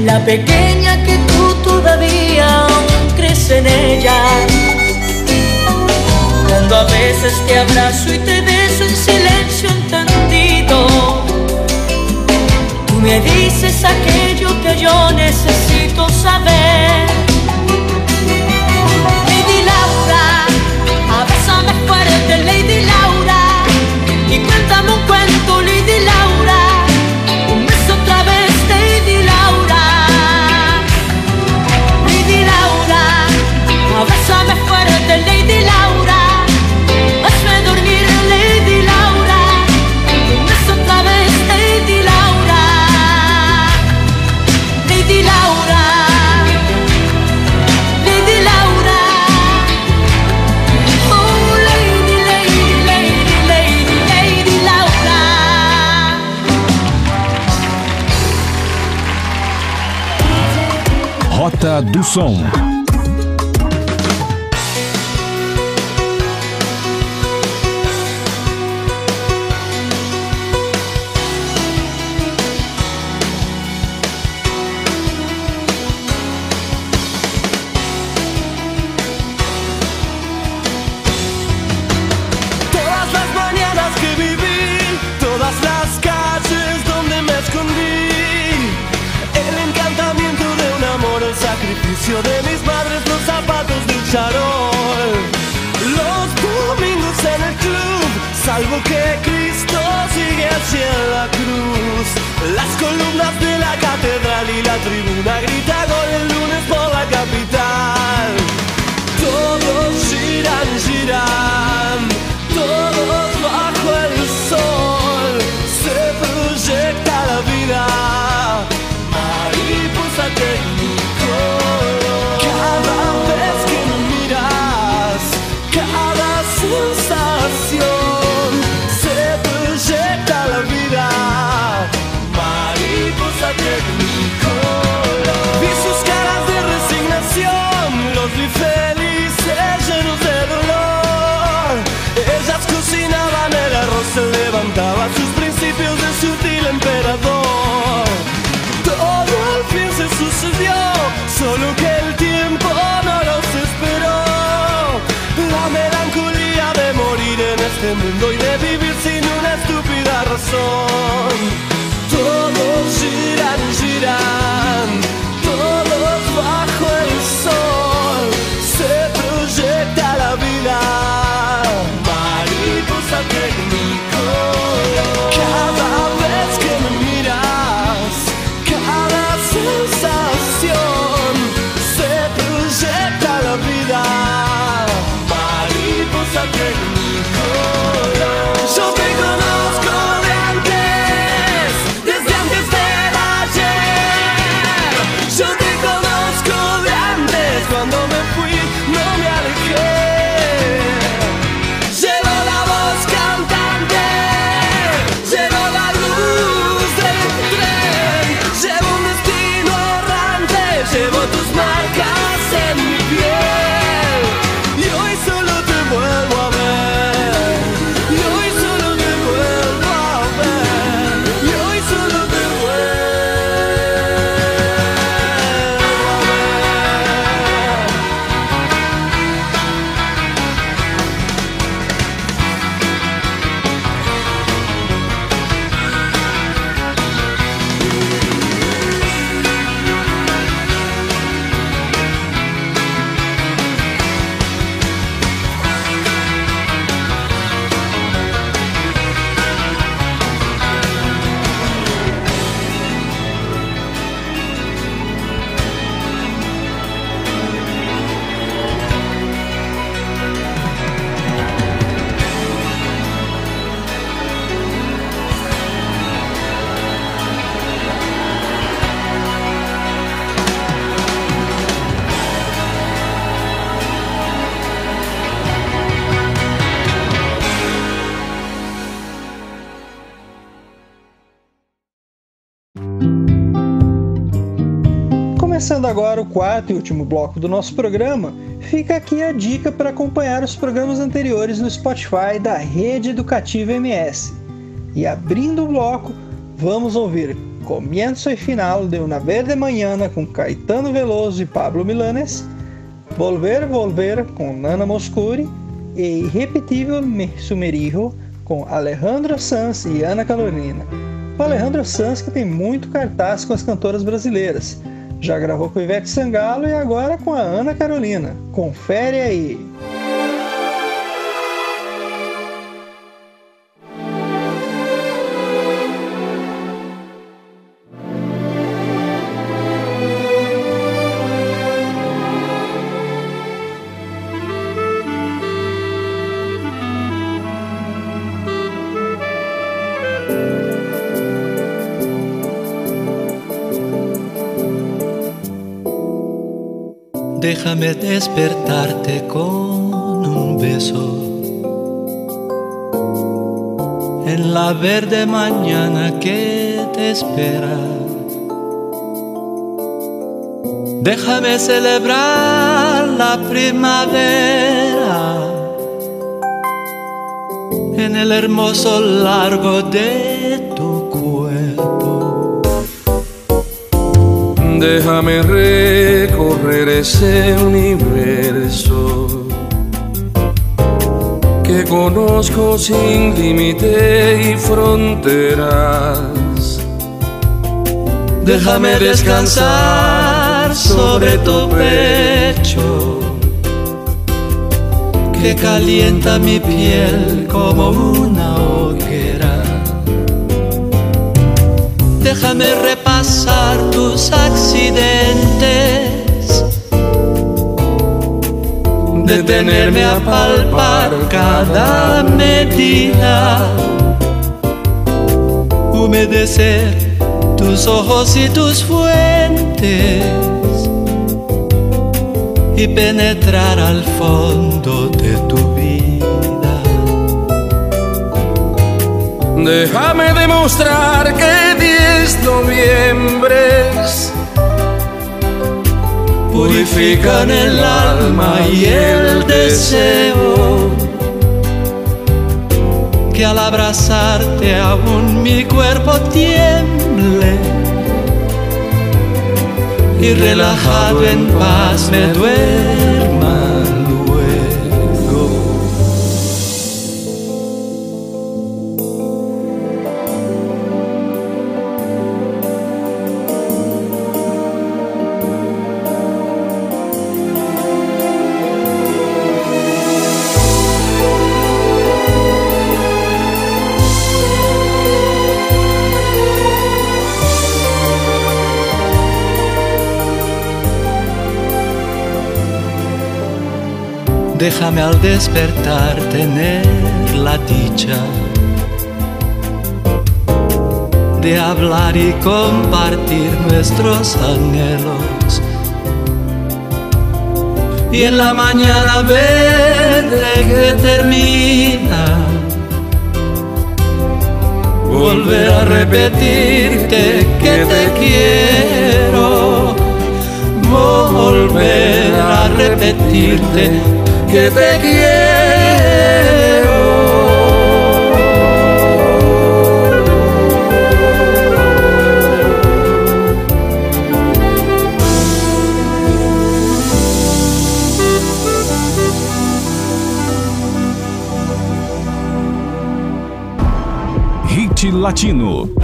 la pequeña que tú todavía aún crees en ella. Cuando a veces te abrazo y te beso en silencio entendido, tú me dices aquello que yo necesito saber. Do Som. de mis madres, los zapatos de charol. Los domingos en el club, salvo que Cristo sigue hacia la cruz. Las columnas de la catedral y la tribuna grita gol el lunes por la capital. Todos giran, giran, todos bajo el sol. Se proyecta la vida, mariposa que giran, giran, todos bajo el sol. Se proyecta la vida, mariposa técnico. Agora o quarto e último bloco do nosso programa, fica aqui a dica para acompanhar os programas anteriores no Spotify da Rede Educativa MS. E abrindo o bloco, vamos ouvir Comienzo e Final de Una Verde Manhana com Caetano Veloso e Pablo Milanes, Volver, Volver com Nana Moscuri e Irrepetível Me Sumerijo com Alejandro Sanz e Ana Carolina. O Alejandro Sanz que tem muito cartaz com as cantoras brasileiras. Já gravou com Ivete Sangalo e agora com a Ana Carolina. Confere aí. Déjame despertarte con un beso en la verde mañana que te espera. Déjame celebrar la primavera en el hermoso largo de Déjame recorrer ese universo que conozco sin límite y fronteras. Déjame descansar sobre tu pecho que calienta mi piel como una hoguera. Déjame repasar tus accidentes, detenerme a palpar cada medida, humedecer tus ojos y tus fuentes. Y penetrar al fondo de tu vida. Déjame demostrar que 10 noviembres. Purifican el alma y el deseo que al abrazarte aún mi cuerpo tiemble. Y relajado en paz me duerma Déjame al despertar tener la dicha de hablar y compartir nuestros anhelos. Y en la mañana verde que termina, volver a repetirte que te quiero, volver a repetirte que te quiero. Latino.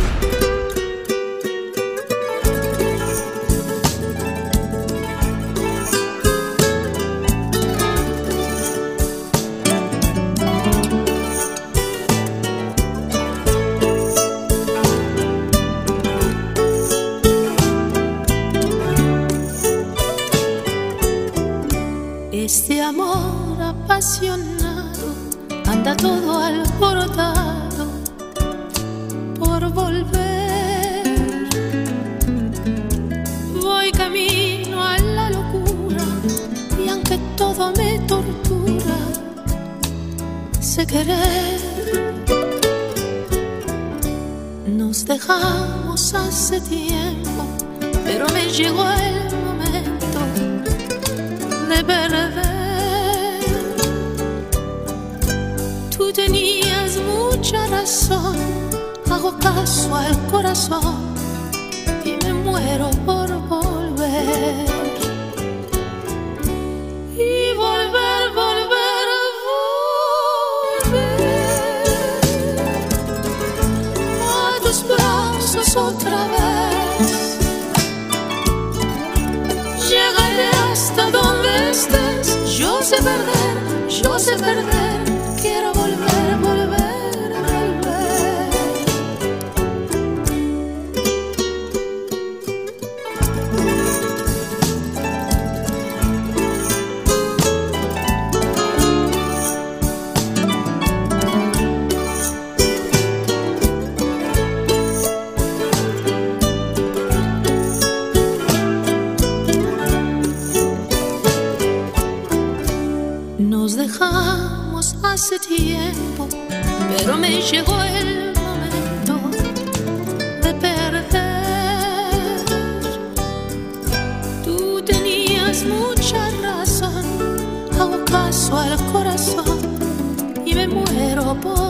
city propósito.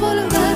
volver.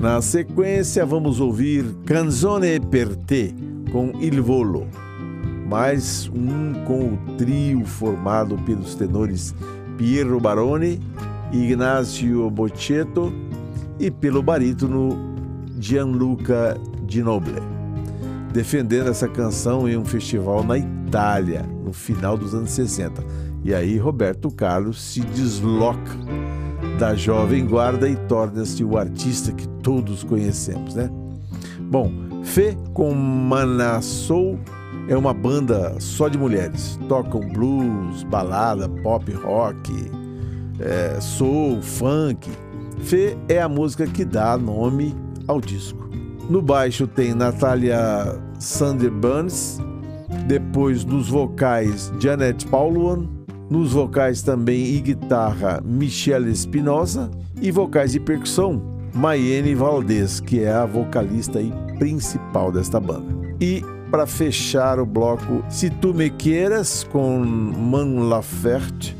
Na sequência, vamos ouvir Canzone per te com Il Volo, mais um com o trio formado pelos tenores Piero Baroni, Ignazio Bocchetto e pelo barítono Gianluca Ginoble, defendendo essa canção em um festival na Itália, no final dos anos 60. E aí Roberto Carlos se desloca da jovem guarda e torna-se o artista que todos conhecemos, né? Bom, Fê com Manassou é uma banda só de mulheres. Tocam blues, balada, pop rock, é, soul, funk. Fê é a música que dá nome ao disco. No baixo tem Natália Sander Burns, depois nos vocais Janet Pauluan, nos vocais também e guitarra Michelle Espinosa e vocais de percussão Maiene Valdez, que é a vocalista e principal desta banda. E para fechar o bloco Se Tu Me Queiras com Man Laferte.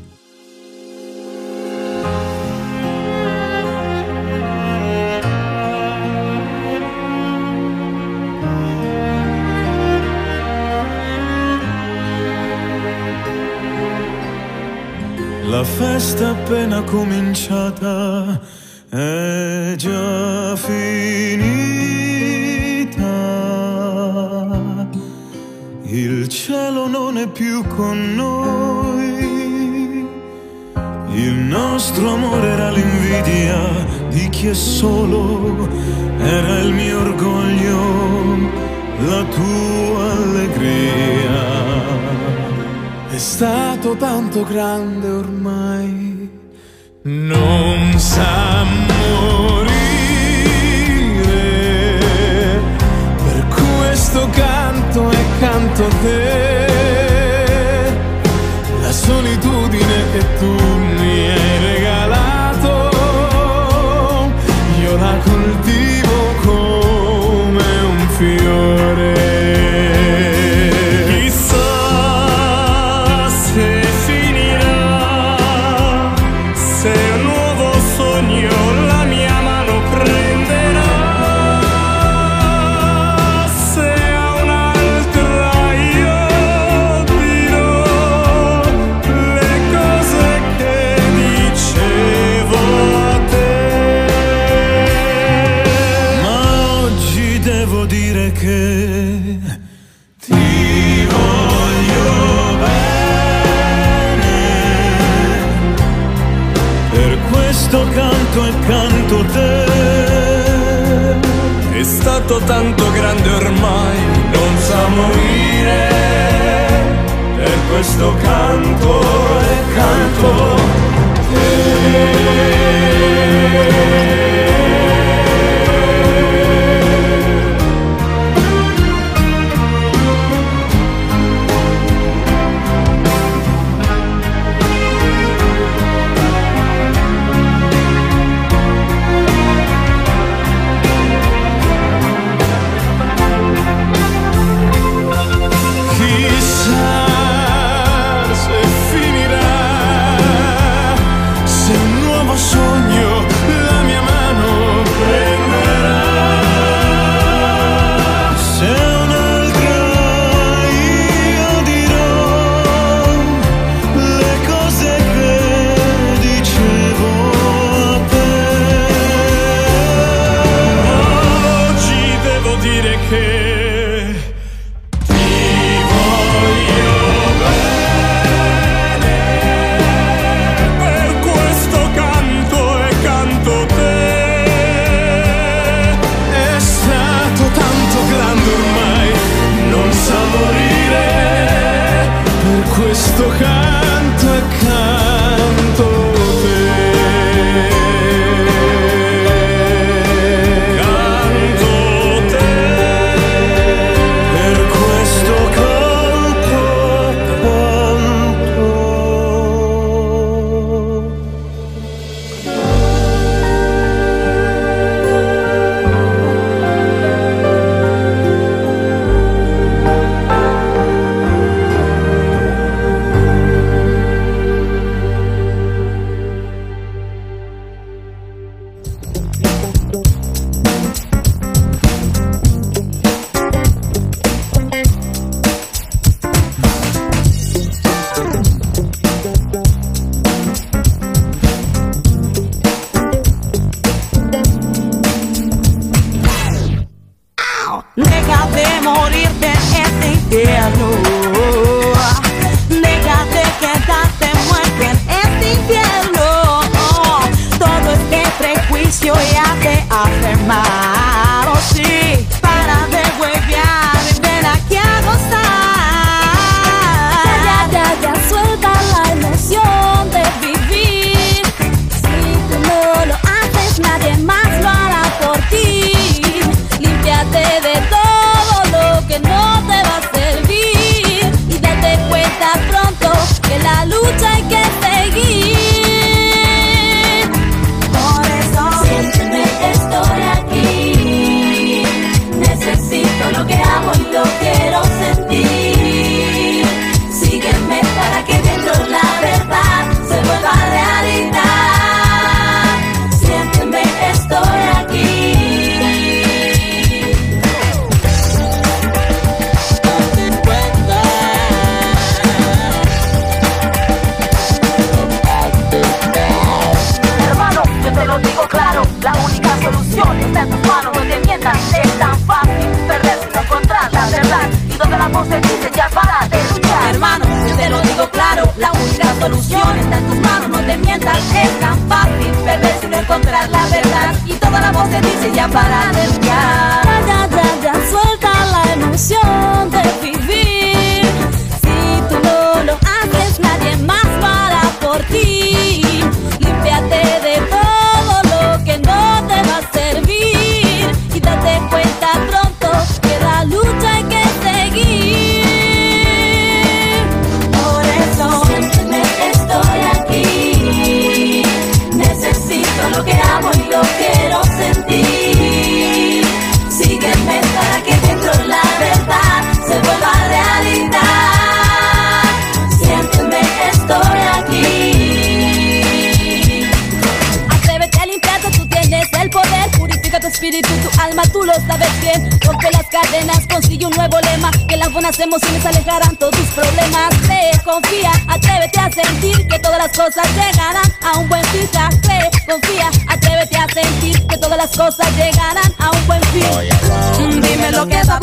La festa appena cominciata è già finita. Il cielo non è più con noi. Il nostro amore era l'invidia di chi è solo, era il mio orgoglio, la tua allegria. È stato tanto grande ormai, non sa morire. Per questo canto e canto a te, say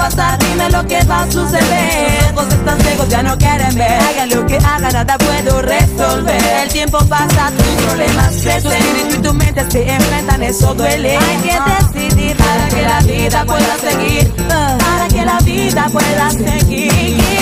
pasar, dime lo que va a suceder. Vos están ciegos, ya no quieren ver. Haga lo que haga, nada puedo resolver. El tiempo pasa, tus problemas crecen. Tu espíritu y tu mente se enfrentan, eso duele. Hay que decidir para que la vida pueda seguir. Para que la vida pueda seguir.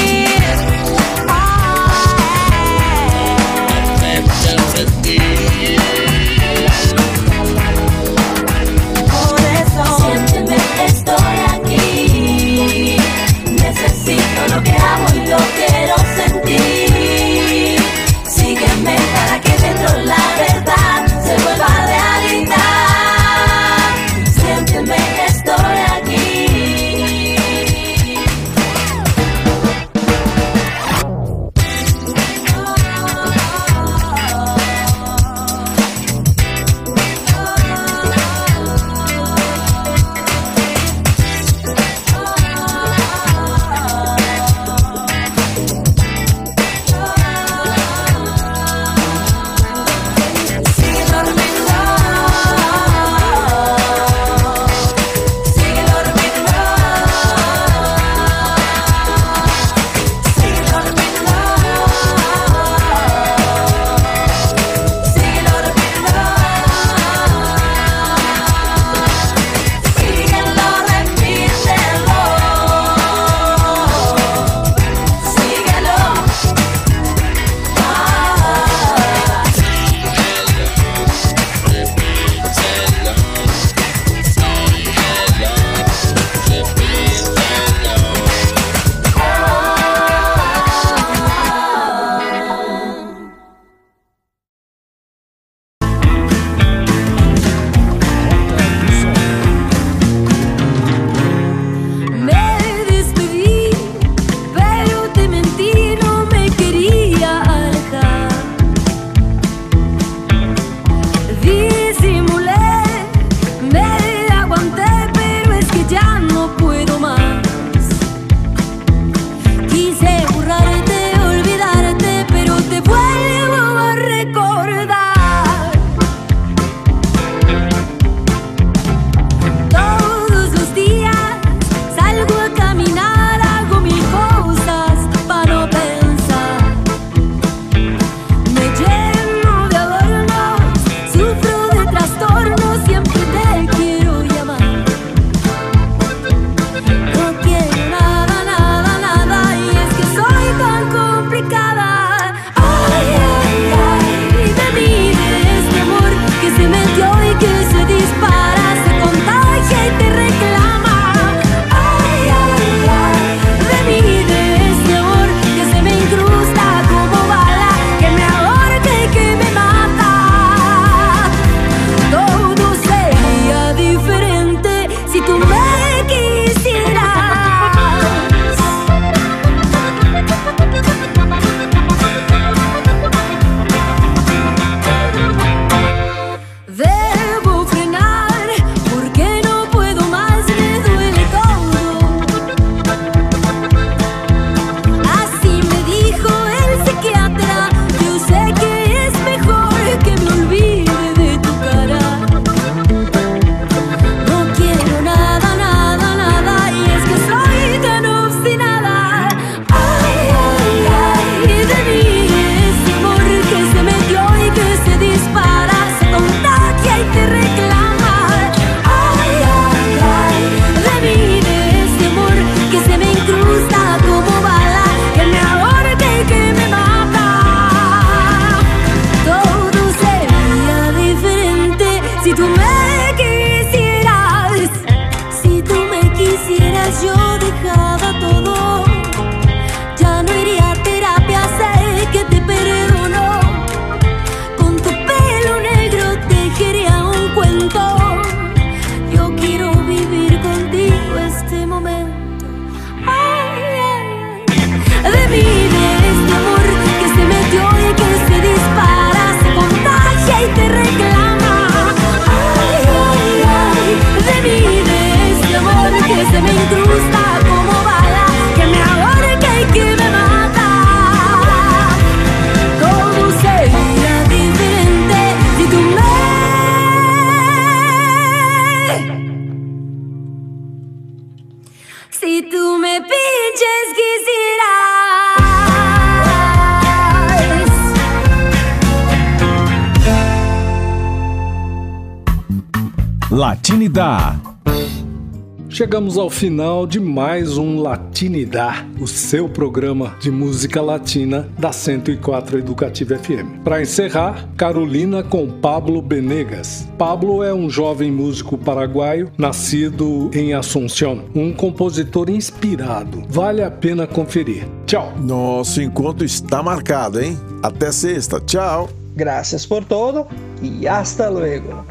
Final de mais um Latinidad, o seu programa de música latina da 104 Educativa FM. Para encerrar, Carolina com Pablo Benegas. Pablo é um jovem músico paraguaio nascido em Assunção, um compositor inspirado. Vale a pena conferir. Tchau. Nosso encontro está marcado, hein? Até sexta. Tchau. Gracias por todo y hasta luego.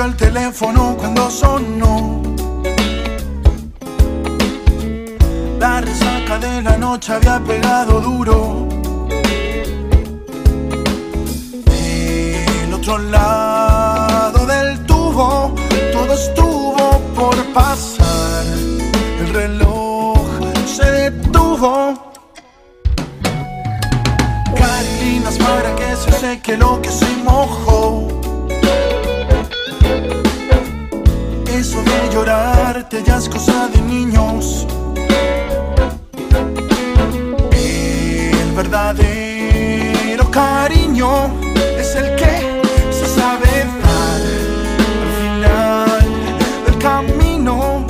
Atendió el teléfono cuando sonó. La resaca de la noche había pegado duro. Del otro lado del tubo, todo estuvo por pasar. El reloj se detuvo. Carolinas para que se seque lo que se mojó. Eso de llorarte ya es cosa de niños. El verdadero cariño es el que se sabe dar al final del camino.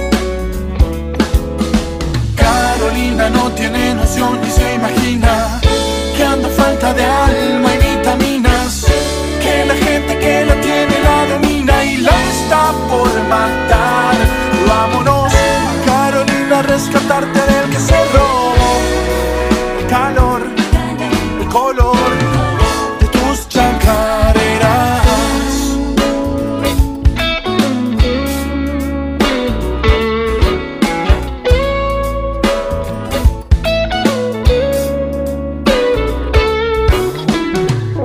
Carolina no tiene noción ni se imagina que anda falta de alma y vitaminas. Que la gente que la tiene la domina y la está por matar. Rescatarte del que se robó el calor, el color de tus chacareras.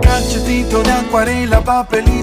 Cachetito de acuarela, papelito